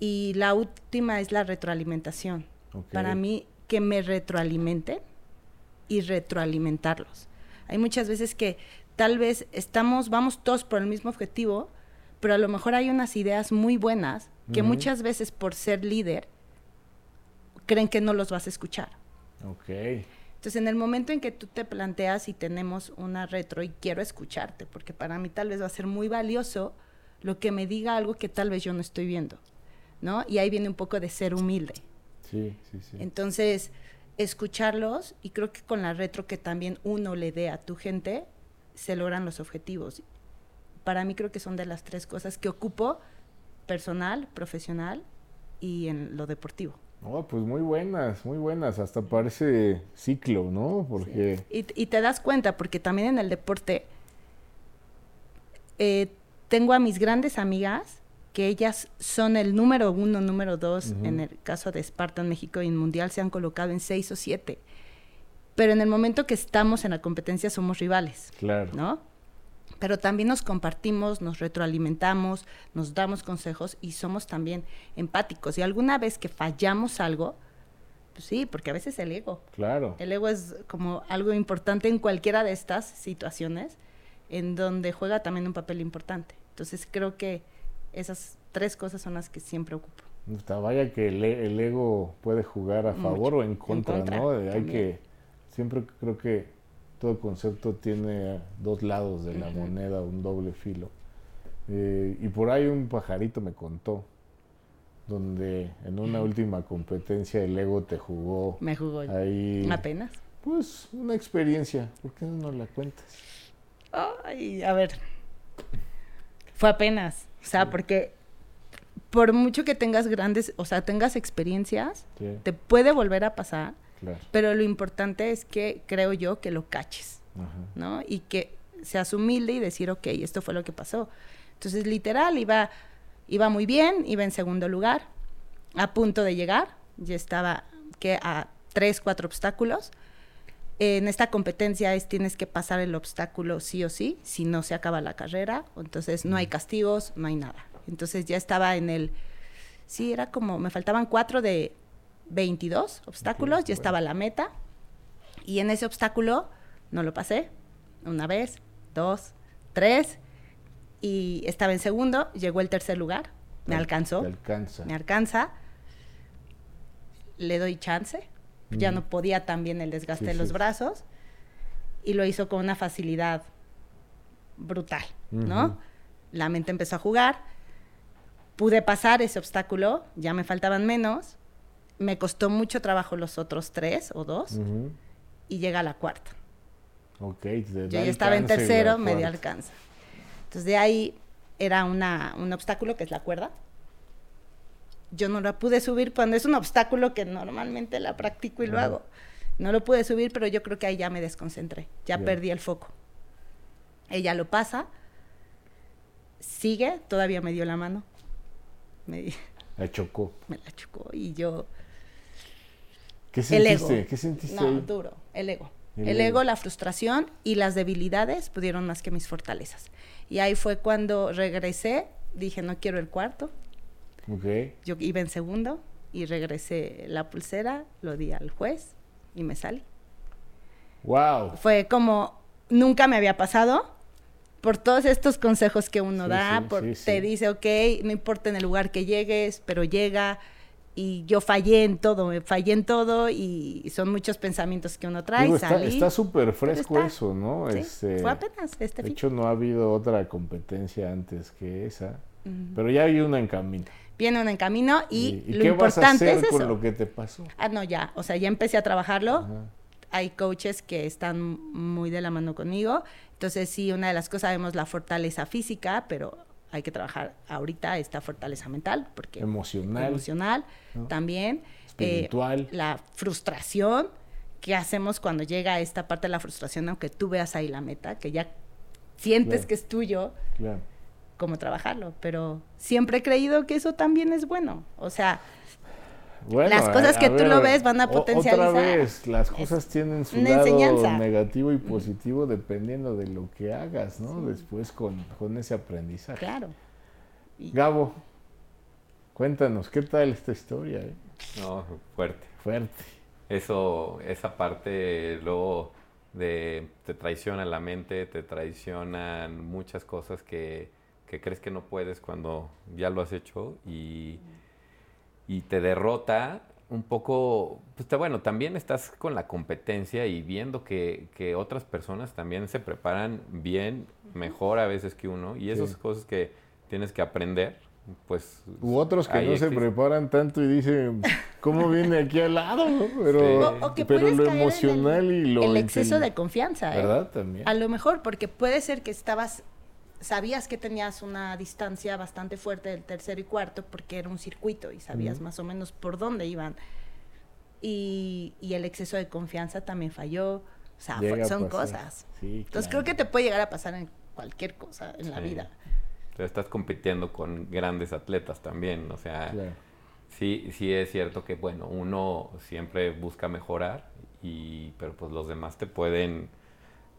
Y la última es la retroalimentación. Para mí, que me retroalimente y retroalimentarlos. Hay muchas veces que tal vez estamos, vamos todos por el mismo objetivo, pero a lo mejor hay unas ideas muy buenas que muchas veces por ser líder creen que no los vas a escuchar. Ok. Entonces, en el momento en que tú te planteas y tenemos una retro y quiero escucharte, porque para mí tal vez va a ser muy valioso lo que me diga algo que tal vez yo no estoy viendo, ¿no? Y ahí viene un poco de ser humilde. Sí, sí, sí. Entonces, escucharlos y creo que con la retro que también uno le dé a tu gente, se logran los objetivos. Para mí creo que son de las tres cosas que ocupo personal, profesional y en lo deportivo. Oh, pues muy buenas, muy buenas. Hasta parece ciclo, ¿no? Porque... Y, te das cuenta, porque también en el deporte eh, tengo a mis grandes amigas que ellas son el número uno, número dos, en el caso de Esparta en México y en Mundial se han colocado en seis o siete. Pero en el momento que estamos en la competencia somos rivales. Claro. ¿No? pero también nos compartimos, nos retroalimentamos, nos damos consejos y somos también empáticos. Y alguna vez que fallamos algo, pues sí, porque a veces el ego. Claro. El ego es como algo importante en cualquiera de estas situaciones en donde juega también un papel importante. Entonces creo que esas tres cosas son las que siempre ocupo. Vaya que el, e, ego puede jugar a favor o en contra, ¿no? Hay que, siempre creo que todo concepto tiene dos lados de la moneda, un doble filo. Eh, y por ahí un pajarito me contó, donde en una última competencia el ego te jugó. Me jugó. Ahí. Apenas. Pues una experiencia. ¿Por qué no la cuentas? Ay, a ver. Fue apenas. O sea, porque por mucho que tengas grandes, o sea, tengas experiencias, te puede volver a pasar pero lo importante es que creo yo que lo caches, ¿no? Y que seas humilde y decir, ok, esto fue lo que pasó. Entonces, literal, iba, iba muy bien, iba en segundo lugar, a punto de llegar, ya estaba que a tres, cuatro obstáculos. En esta competencia es tienes que pasar el obstáculo sí o sí, si no se acaba la carrera, entonces no hay castigos, no hay nada. Entonces ya estaba en el, sí, era como, me faltaban cuatro de 22 obstáculos, ya estaba la meta. Y en ese obstáculo no lo pasé. Una vez, dos, tres. Y estaba en segundo, llegó el tercer lugar. Me alcanzó. alcanza. Me alcanza. Le doy chance. Ya no podía también el desgaste de los brazos. y lo hizo con una facilidad brutal, ¿no? La mente empezó a jugar, pude pasar ese obstáculo, ya me faltaban menos, me costó mucho trabajo los otros tres o dos y llega la cuarta. Ok, Yo ya estaba en tercero, me dio alcance. Entonces de ahí era una, un obstáculo que es la cuerda. Yo no la pude subir cuando es un obstáculo que normalmente la practico y lo hago. No lo pude subir, pero yo creo que ahí ya me desconcentré, ya perdí el foco. Ella lo pasa, sigue, todavía me dio la mano. Me, la chocó. Me la chocó y yo... ¿Qué sentiste? ¿Qué sentiste? No, duro, el ego. El, ego, la frustración y las debilidades pudieron más que mis fortalezas. Y ahí fue cuando regresé, dije, no quiero el cuarto. Okay. Yo iba en segundo y regresé la pulsera, lo di al juez y me salí. Wow. Fue como nunca me había pasado por todos estos consejos que uno da, por, te dice, ok, no importa en el lugar que llegues, pero llega y yo fallé en todo, fallé en todo y son muchos pensamientos que uno trae. está súper fresco eso, ¿no? Este, fue apenas este De hecho, no ha habido otra competencia antes que esa, pero ya hay una en camino. Viene una en camino y, lo qué importante vas a hacer es con lo que te pasó. Ah, no, ya, o sea, ya empecé a trabajarlo. Hay coaches que están muy de la mano conmigo. Entonces, sí, una de las cosas, vemos la fortaleza física, pero hay que trabajar ahorita esta fortaleza mental, porque emocional, emocional también, eh, espiritual, la frustración, ¿qué hacemos cuando llega esta parte de la frustración, aunque tú veas ahí la meta, que ya sientes que es tuyo, claro. Cómo trabajarlo, pero siempre he creído que eso también es bueno, o sea, las cosas que tú lo ves van a potencializar. Otra vez, las cosas tienen su lado negativo y positivo dependiendo de lo que hagas, ¿no? Después con, ese aprendizaje. Claro. Gabo, cuéntanos, ¿qué tal esta historia? Eh? No, fuerte. Fuerte. Eso, esa parte luego de te traiciona la mente, te traicionan muchas cosas que, que crees que no puedes cuando ya lo has hecho y y te derrota un poco, pues bueno, también estás con la competencia y viendo que, que, otras personas también se preparan bien, mejor a veces que uno, y esas cosas que tienes que aprender, pues... U otros que no se preparan tanto y dicen, ¿cómo viene aquí al lado? Pero, pero lo emocional y lo... El exceso de confianza, ¿eh? ¿Verdad? También. A lo mejor, porque puede ser que estabas sabías que tenías una distancia bastante fuerte del tercero y cuarto porque era un circuito y sabías más o menos por dónde iban. Y, el exceso de confianza también falló. O sea, son cosas. Entonces creo que te puede llegar a pasar en cualquier cosa en la vida. Entonces estás compitiendo con grandes atletas también. O sea, sí, sí es cierto que, bueno, uno siempre busca mejorar, y, pero pues los demás te pueden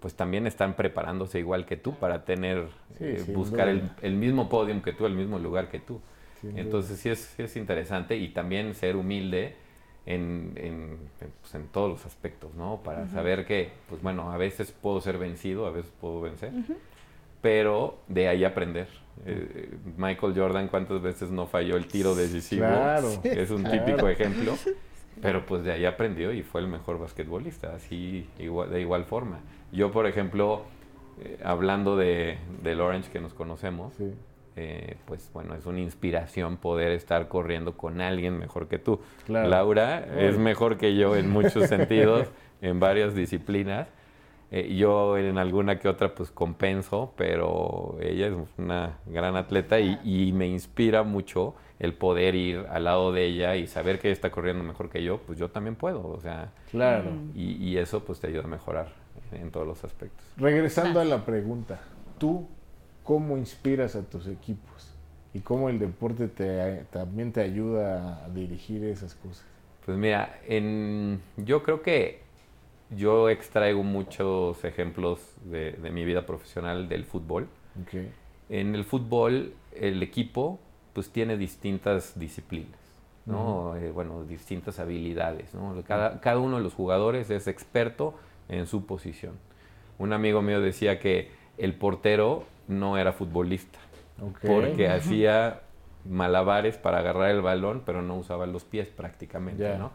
pues también están preparándose igual que tú para tener, eh, buscar el, mismo podium que tú, el mismo lugar que tú. Entonces sí es, es, interesante y también ser humilde en, en, pues, en todos los aspectos, ¿no? Para saber que, pues bueno, a veces puedo ser vencido, a veces puedo vencer, pero de ahí aprender. Eh, Michael Jordan, ¿cuántas veces no falló el tiro decisivo? Claro, es un típico ejemplo. Pero pues de ahí aprendió y fue el mejor basquetbolista, así igual, de igual forma. Yo, por ejemplo, eh, hablando de, del Orange que nos conocemos, eh, pues bueno, es una inspiración poder estar corriendo con alguien mejor que tú. Laura es mejor que yo en muchos sentidos, en varias disciplinas. Eh, yo en alguna que otra pues compenso, pero ella es una gran atleta y, y, me inspira mucho el poder ir al lado de ella y saber que ella está corriendo mejor que yo, pues yo también puedo, o sea, claro. Y, y eso pues te ayuda a mejorar en todos los aspectos. Regresando a la pregunta, ¿tú cómo inspiras a tus equipos? ¿Y cómo el deporte te, también te ayuda a dirigir esas cosas? Pues mira, en, yo creo que yo extraigo muchos ejemplos de, mi vida profesional del fútbol. En el fútbol, el equipo pues tiene distintas disciplinas, ¿no? Eh, bueno, distintas habilidades, ¿no? Cada, cada uno de los jugadores es experto en su posición. Un amigo mío decía que el portero no era futbolista, porque hacía malabares para agarrar el balón, pero no usaba los pies prácticamente, ¿no?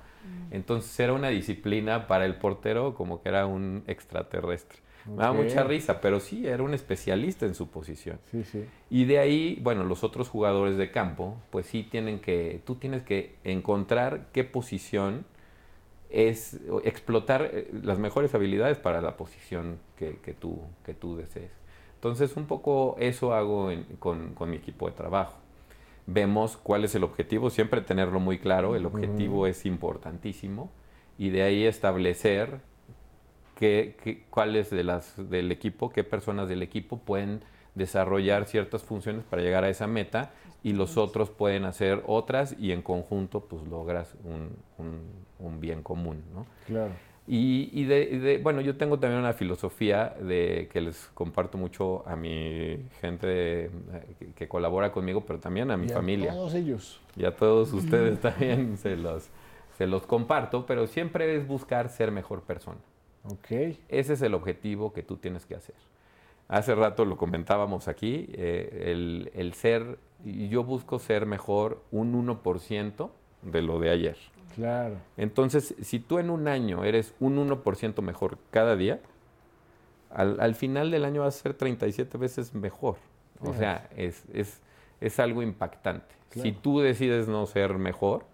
Entonces era una disciplina para el portero como que era un extraterrestre. Me da mucha risa, pero sí, era un especialista en su posición. Sí, sí. Y de ahí, bueno, los otros jugadores de campo, pues sí tienen que, tú tienes que encontrar qué posición es, explotar eh, las mejores habilidades para la posición que, que tú, que tú desees. Entonces, un poco eso hago en- con, con mi equipo de trabajo. Vemos cuál es el objetivo, siempre tenerlo muy claro, el objetivo es importantísimo, y de ahí establecer qué, qué- cuáles de las del equipo, qué personas del equipo pueden desarrollar ciertas funciones para llegar a esa meta y los otros pueden hacer otras y en conjunto pues logras un, un- un bien común, ¿no? Claro. Y, y de, bueno, yo tengo también una filosofía de que les comparto mucho a mi gente de- que, que colabora conmigo, pero también a mi Y a familia. Todos ellos. Y a todos ustedes también se los, se los comparto, pero siempre es buscar ser mejor persona. Ok. Ese es el objetivo que tú tienes que hacer. Hace rato lo comentábamos aquí, eh, el, el ser, y yo busco ser mejor un 1% de lo de ayer. Claro. Entonces, si tú en un año eres un 1% mejor cada día, al, al final del año vas a ser 37 veces mejor. O sea, es, es, es algo impactante. Si tú decides no ser mejor,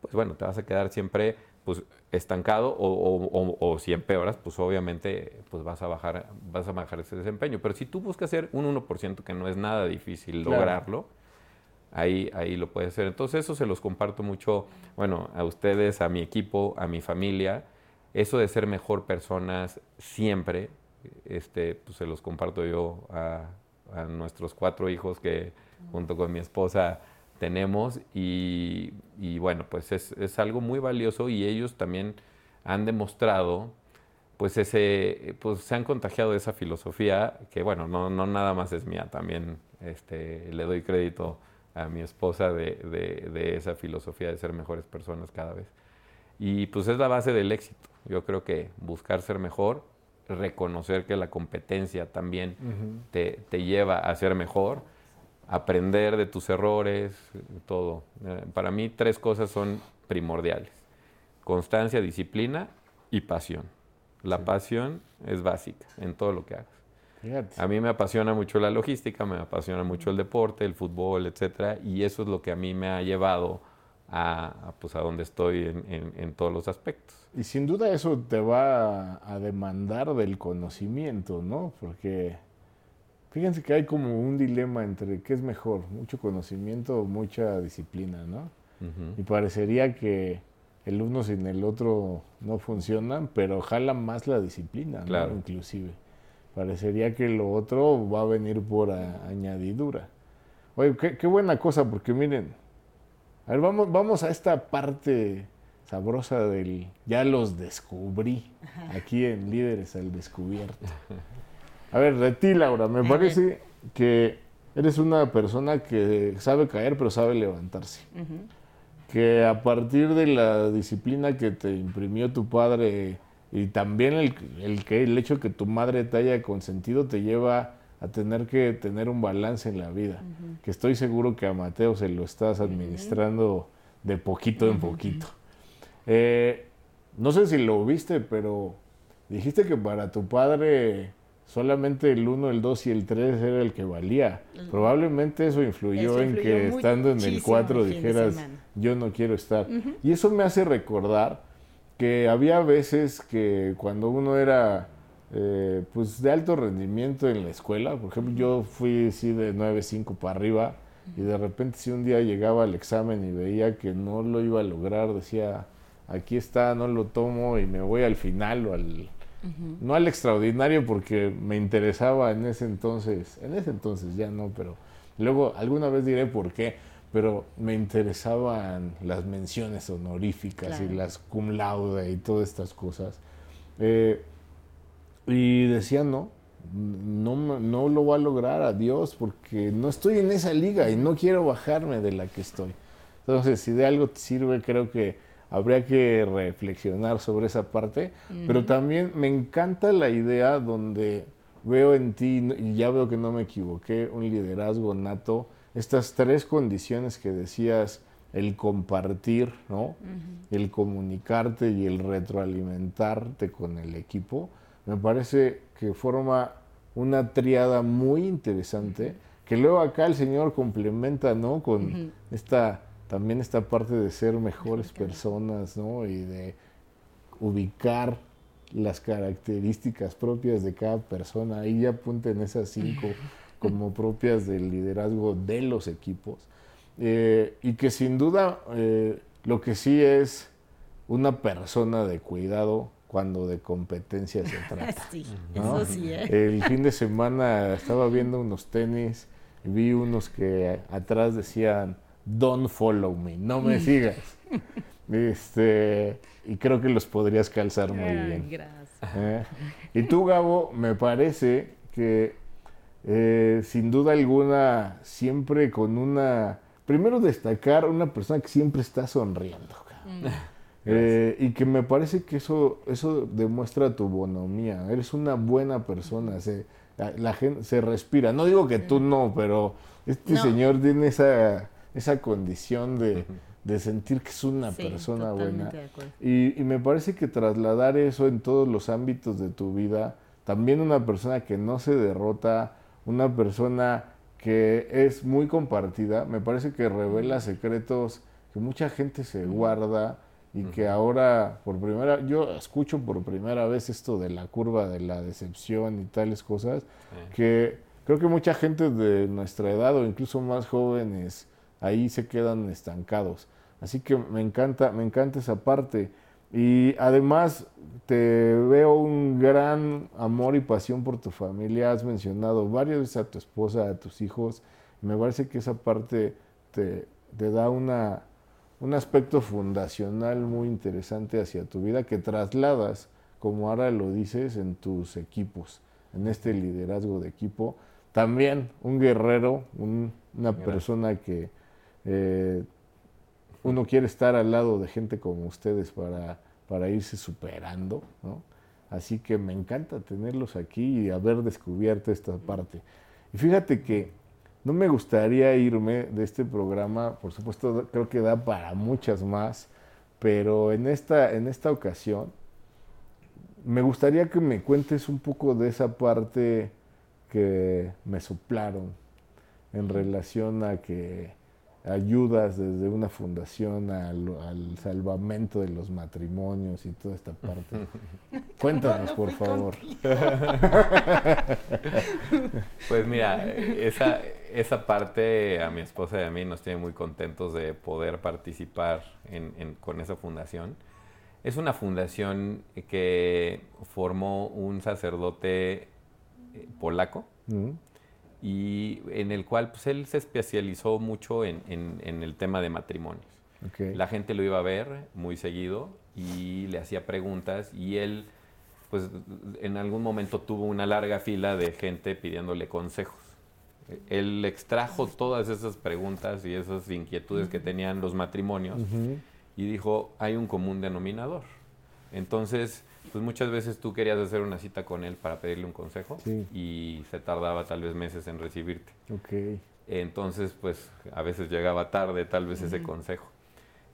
pues bueno, te vas a quedar siempre pues, estancado o, o- o- o si empeoras, pues obviamente pues vas a bajar vas a bajar ese desempeño. Pero si tú buscas ser un 1%, que no es nada difícil Claro. lograrlo, ahí, ahí lo puedes hacer. Entonces eso se los comparto mucho, bueno, a ustedes, a mi equipo, a mi familia. Eso de ser mejor personas siempre, este, pues se los comparto yo a, a nuestros cuatro hijos que junto con mi esposa tenemos y, y bueno, pues es, es algo muy valioso y ellos también han demostrado pues ese, pues se han contagiado de esa filosofía que bueno, no, no nada más es mía, también este, le doy crédito a mi esposa de, de- de esa filosofía de ser mejores personas cada vez. Y pues es la base del éxito. Yo creo que buscar ser mejor, reconocer que la competencia también te, te lleva a ser mejor, aprender de tus errores, todo. Eh, Para mí tres cosas son primordiales. Constancia, disciplina y pasión. La pasión es básica en todo lo que hagas. Fíjate. A mí me apasiona mucho la logística, me apasiona mucho el deporte, el fútbol, etcétera, y eso es lo que a mí me ha llevado a, a, pues, a donde estoy en, en- en todos los aspectos. Y sin duda eso te va a, demandar del conocimiento, ¿no? Porque fíjense que hay como un dilema entre qué es mejor, mucho conocimiento o mucha disciplina, ¿no? Y parecería que el uno sin el otro no funcionan, pero jala más la disciplina, ¿no? Claro. Inclusive. Parecería que lo otro va a venir por a- añadidura. Oye, qué, qué buena cosa, porque miren, a ver, vamos, vamos a esta parte sabrosa del... Ya los descubrí. Aquí en Líderes al Descubierto. A ver, de ti, Laura, me parece que eres una persona que sabe caer, pero sabe levantarse. Que a partir de la disciplina que te imprimió tu padre y también el, el que el hecho que tu madre te haya consentido te lleva a tener que tener un balance en la vida, que estoy seguro que a Mateo se lo estás administrando de poquito en poquito. Eh, no sé si lo viste, pero dijiste que para tu padre solamente el 1, el 2 y el 3 era el que valía. Probablemente eso influyó Eso en influyó que estando en el muchísimo 4 el fin de dijeras, yo no quiero estar. Y eso me hace recordar que había veces que cuando uno era eh, pues de alto rendimiento en la escuela, por ejemplo, yo fui así de 9.5 para arriba y de repente si un día llegaba al examen y veía que no lo iba a lograr, decía, aquí está, no lo tomo y me voy al final o al... No al extraordinario porque me interesaba en ese entonces, en ese entonces ya no, pero luego alguna vez diré por qué, pero me interesaban las menciones honoríficas y Claro. las cum laude y todas estas cosas. Eh, y decía, no, no, no lo voy a lograr, adiós, porque no estoy en esa liga y no quiero bajarme de la que estoy. Entonces, si de algo te sirve, creo que habría que reflexionar sobre esa parte, pero también me encanta la idea donde veo en ti, y ya veo que no me equivoqué, un liderazgo nato, estas tres condiciones que decías el compartir, ¿no? El comunicarte y el retroalimentarte con el equipo, me parece que forma una triada muy interesante, que luego acá el Señor complementa, ¿no? Con esta, también esta parte de ser mejores personas, ¿no? Y de ubicar las características propias de cada persona. Ahí ya apunten esas cinco como propias del liderazgo de los equipos. Eh, y que sin duda eh, lo que sí es una persona de cuidado cuando de competencia se trata. Sí, eso sí. ¿eh? El fin de semana estaba viendo unos tenis y vi unos que atrás decían, don't follow me, no me sigas. Este, y creo que los podrías calzar muy bien. Gracias. Y tú, Gabo, me parece que sin duda alguna, siempre con una primero destacar una persona que siempre está sonriendo. Mm. Eh, y que me parece que eso, eso demuestra tu bonomía. Eres una buena persona. Se, la, gente se respira. No digo que tú no, pero este señor tiene esa, esa condición de, de sentir que es una persona buena. Y, y, me parece que trasladar eso en todos los ámbitos de tu vida, también una persona que no se derrota, una persona que es muy compartida, me parece que revela secretos que mucha gente se guarda y que ahora por primera yo escucho por primera vez esto de la curva de la decepción y tales cosas que creo que mucha gente de nuestra edad o incluso más jóvenes ahí se quedan estancados. Así que me encanta, me encanta esa parte. Y además te veo un gran amor y pasión por tu familia. Has mencionado varias veces a tu esposa, a tus hijos. Me parece que esa parte te, da una, un aspecto fundacional muy interesante hacia tu vida que trasladas, como ahora lo dices, en tus equipos, en este liderazgo de equipo. También un guerrero, una persona que eh, uno quiere estar al lado de gente como ustedes para, para irse superando, ¿no? Así que me encanta tenerlos aquí y haber descubierto esta parte. Y fíjate que no me gustaría irme de este programa, por supuesto creo que da para muchas más, pero en esta, en esta ocasión me gustaría que me cuentes un poco de esa parte que me soplaron en relación a que ayudas desde una fundación al, salvamento de los matrimonios y toda esta parte. Cuéntanos, por favor. pues mira, esa, esa parte a mi esposa y a mí nos tiene muy contentos de poder participar con esa fundación. Es una fundación que formó un sacerdote eh, polaco. Mm y en el cual pues, él se especializó mucho en, en, el tema de matrimonios. La gente lo iba a ver muy seguido y le hacía preguntas y él pues en algún momento tuvo una larga fila de gente pidiéndole consejos. Él extrajo todas esas preguntas y esas inquietudes que tenían los matrimonios y dijo, hay un común denominador. Entonces, pues muchas veces tú querías hacer una cita con él para pedirle un consejo y se tardaba tal vez meses en recibirte. Okay. Entonces, pues a veces llegaba tarde tal vez ese consejo.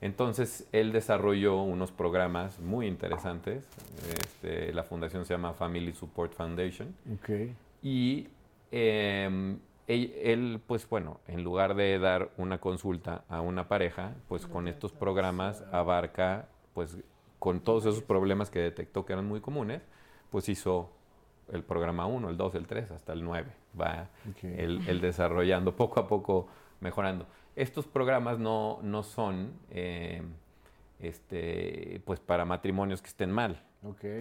Entonces, él desarrolló unos programas muy interesantes. Este, la fundación se llama Family Support Foundation. Okay. Y em, él, él, pues bueno, en lugar de dar una consulta a una pareja, pues con estos programas abarca pues con todos esos problemas que detectó que eran muy comunes, pues hizo el programa 1, el 2, el 3, hasta el 9. Va el, desarrollando, poco a poco mejorando. Estos programas no, no son eh, este, pues para matrimonios que estén mal.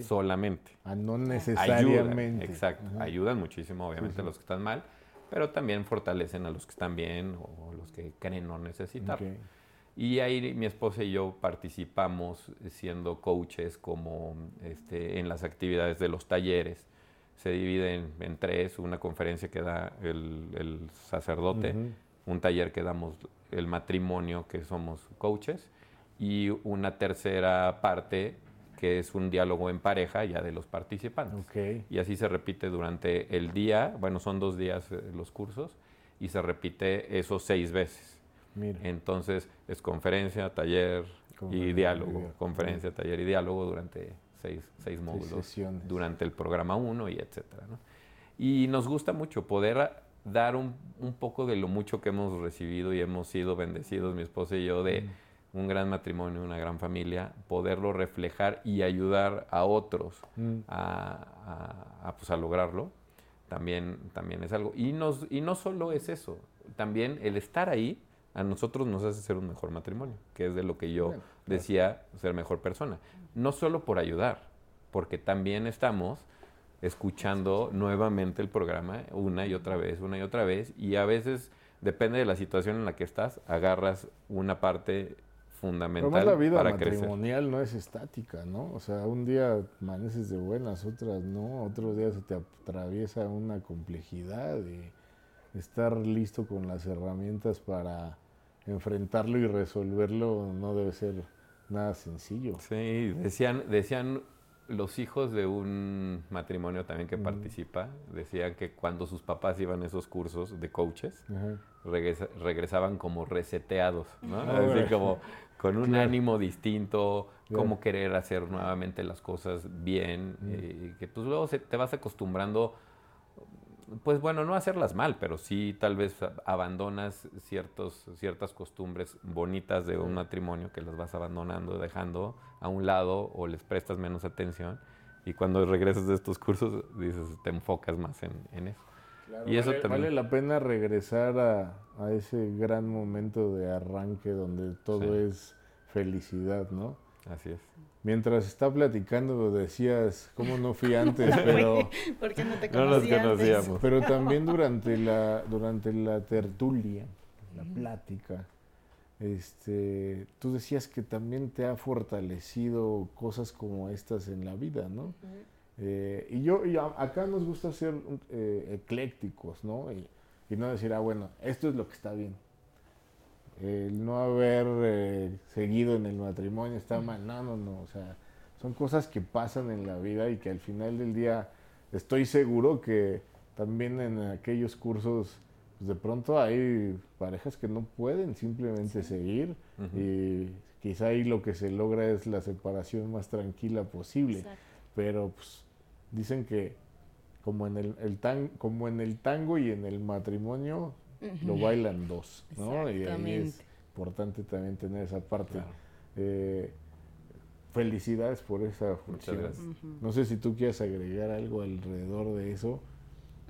Solamente. Ah, no necesariamente. exacto. Ayudan muchísimo, obviamente, a los que están mal, pero también fortalecen a los que están bien o los que creen no necesitar. Y ahí mi esposa y yo participamos siendo coaches como este, en las actividades de los talleres. Se dividen en tres, una conferencia que da el, sacerdote, un taller que damos el matrimonio, que somos coaches, y una tercera parte que es un diálogo en pareja ya de los participantes. Y así se repite durante el día, bueno, son dos días eh, los cursos, y se repite eso seis veces. Entonces es conferencia, taller y diálogo, conferencia, taller y diálogo durante seis, seis módulos durante el programa 1 y etcétera. Y nos gusta mucho poder dar un, un, poco de lo mucho que hemos recibido y hemos sido bendecidos, mi esposa y yo, de un gran matrimonio, una gran familia, poderlo reflejar y ayudar a otros mm. a, pues, a, lograrlo, también, también es algo. Y, nos, y no solo es eso, también el estar ahí a nosotros nos hace ser un mejor matrimonio, que es de lo que yo decía, ser mejor persona. No solo por ayudar, porque también estamos escuchando nuevamente el programa una y otra vez, una y otra vez, y a veces, depende de la situación en la que estás, agarras una parte fundamental Pero la vida matrimonial no es estática, ¿no? O sea, un día amaneces de buenas, otras no, otros días se te atraviesa una complejidad y estar listo con las herramientas para enfrentarlo y resolverlo no debe ser nada sencillo. Sí, decían, decían los hijos de un matrimonio también que participa, decían que cuando sus papás iban a esos cursos de coaches, regresaban como reseteados, ¿no? Así como con un ánimo distinto, cómo querer hacer nuevamente las cosas bien, eh, que pues luego te vas acostumbrando pues bueno, no hacerlas mal, pero sí tal vez abandonas ciertos, ciertas costumbres bonitas de un matrimonio que las vas abandonando, dejando a un lado o les prestas menos atención. Y cuando regresas de estos cursos, dices, te enfocas más en, eso. y eso vale, vale, la pena regresar a, ese gran momento de arranque donde todo es felicidad, ¿no? Así es. Mientras está platicando decías, ¿cómo no fui antes? Pero, ¿Por qué no te conocíamos. Pero también durante la, durante la tertulia, la plática, este, tú decías que también te ha fortalecido cosas como estas en la vida, ¿no? Eh, y yo, y acá nos gusta ser eh, eclécticos, ¿no? Y, y no decir, ah, bueno, esto es lo que está bien el no haber eh, seguido en el matrimonio está mal. No, no, no. O sea, son cosas que pasan en la vida y que al final del día estoy seguro que también en aquellos cursos pues de pronto hay parejas que no pueden simplemente seguir y quizá ahí lo que se logra es la separación más tranquila posible. Pero pues dicen que como en el, el tan, como en el tango y en el matrimonio lo bailan dos, ¿no? Y ahí es importante también tener esa parte. Eh, felicidades por esa función. No sé si tú quieres agregar algo alrededor de eso.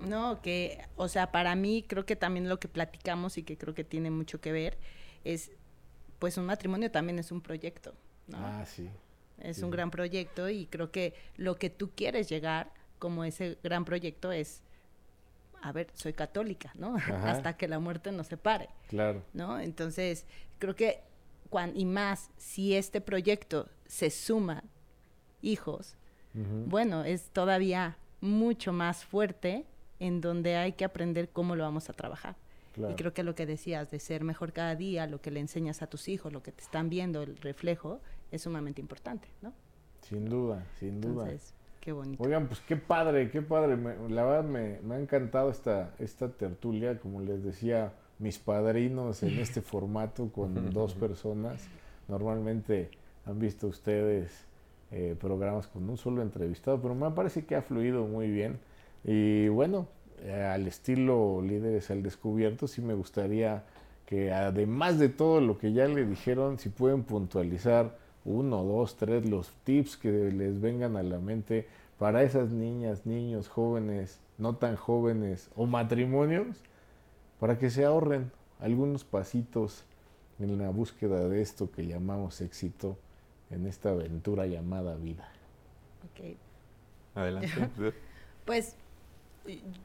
No, que, o sea, para mí creo que también lo que platicamos y que creo que tiene mucho que ver es, pues un matrimonio también es un proyecto, ¿no? Ah, sí. Es un gran proyecto y creo que lo que tú quieres llegar como ese gran proyecto es a ver, soy católica, ¿no? Hasta que la muerte nos separe. Claro. ¿No? Entonces, creo que, y más, si este proyecto se suma hijos, bueno, es todavía mucho más fuerte en donde hay que aprender cómo lo vamos a trabajar. Y creo que lo que decías de ser mejor cada día, lo que le enseñas a tus hijos, lo que te están viendo, el reflejo, es sumamente importante, ¿no? Sin duda, sin duda. Qué bonito. Oigan, pues qué padre, qué padre. la verdad me, me, ha encantado esta, esta tertulia, como les decía, mis padrinos en este formato con dos personas. Normalmente han visto ustedes eh, programas con un solo entrevistado, pero me parece que ha fluido muy bien. Y bueno, eh, al estilo Líderes al Descubierto, sí me gustaría que además de todo lo que ya le dijeron, si pueden puntualizar uno, dos, tres, los tips que les vengan a la mente para esas niñas, niños, jóvenes, no tan jóvenes o matrimonios, para que se ahorren algunos pasitos en la búsqueda de esto que llamamos éxito en esta aventura llamada vida. Ok. Adelante. pues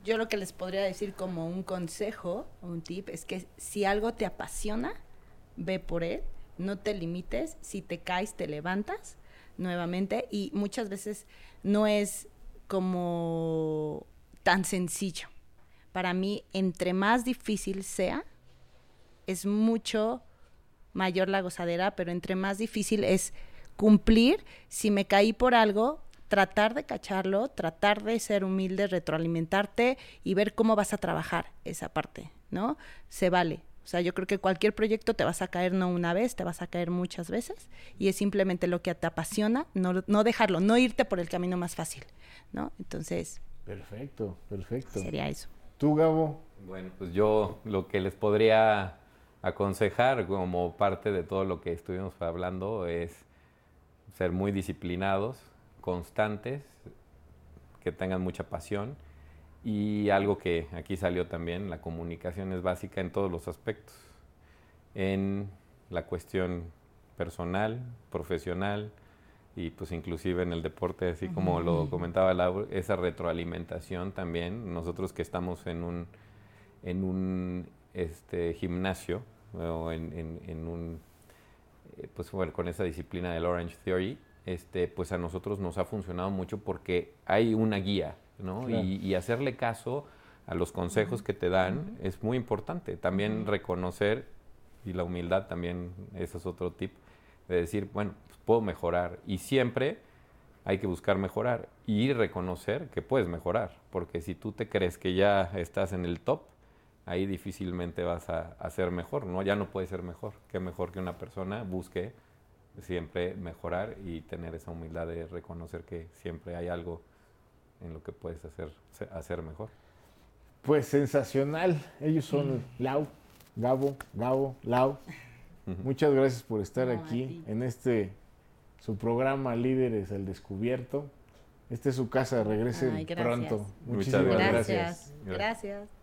yo lo que les podría decir como un consejo, un tip, es que si algo te apasiona, ve por él no te limites, si te caes te levantas nuevamente y muchas veces no es como tan sencillo. Para mí, entre más difícil sea, es mucho mayor la gozadera, pero entre más difícil es cumplir, si me caí por algo, tratar de cacharlo, tratar de ser humilde, retroalimentarte y ver cómo vas a trabajar esa parte, ¿no? Se vale, O sea, yo creo que cualquier proyecto te vas a caer no una vez, te vas a caer muchas veces y es simplemente lo que te apasiona, no, no dejarlo, no irte por el camino más fácil, ¿no? Entonces... Perfecto, perfecto. Sería eso. ¿Tú, Gabo? Bueno, pues yo lo que les podría aconsejar como parte de todo lo que estuvimos hablando es ser muy disciplinados, constantes, que tengan mucha pasión y algo que aquí salió también, la comunicación es básica en todos los aspectos, en la cuestión personal, profesional y pues inclusive en el deporte, así como lo comentaba Laura, esa retroalimentación también, nosotros que estamos en un, en un este, gimnasio o en, en, un, eh, pues bueno, con esa disciplina del Orange Theory, este, pues a nosotros nos ha funcionado mucho porque hay una guía, ¿no? Y, hacerle caso a los consejos que te dan es muy importante. También reconocer, y la humildad también, ese es otro tip, de decir, bueno, pues puedo mejorar. Y siempre hay que buscar mejorar y reconocer que puedes mejorar, porque si tú te crees que ya estás en el top, ahí difícilmente vas a, a ser mejor, ¿no? Ya no puedes ser mejor. Qué mejor que una persona busque siempre mejorar y tener esa humildad de reconocer que siempre hay algo en lo que puedes hacer, hacer mejor. Pues sensacional. Ellos son Lau, Gabo, Gabo, Lau. Muchas gracias por estar aquí en este su programa Líderes al Descubierto. Este es su casa, regrese pronto. Muchísimas gracias. gracias.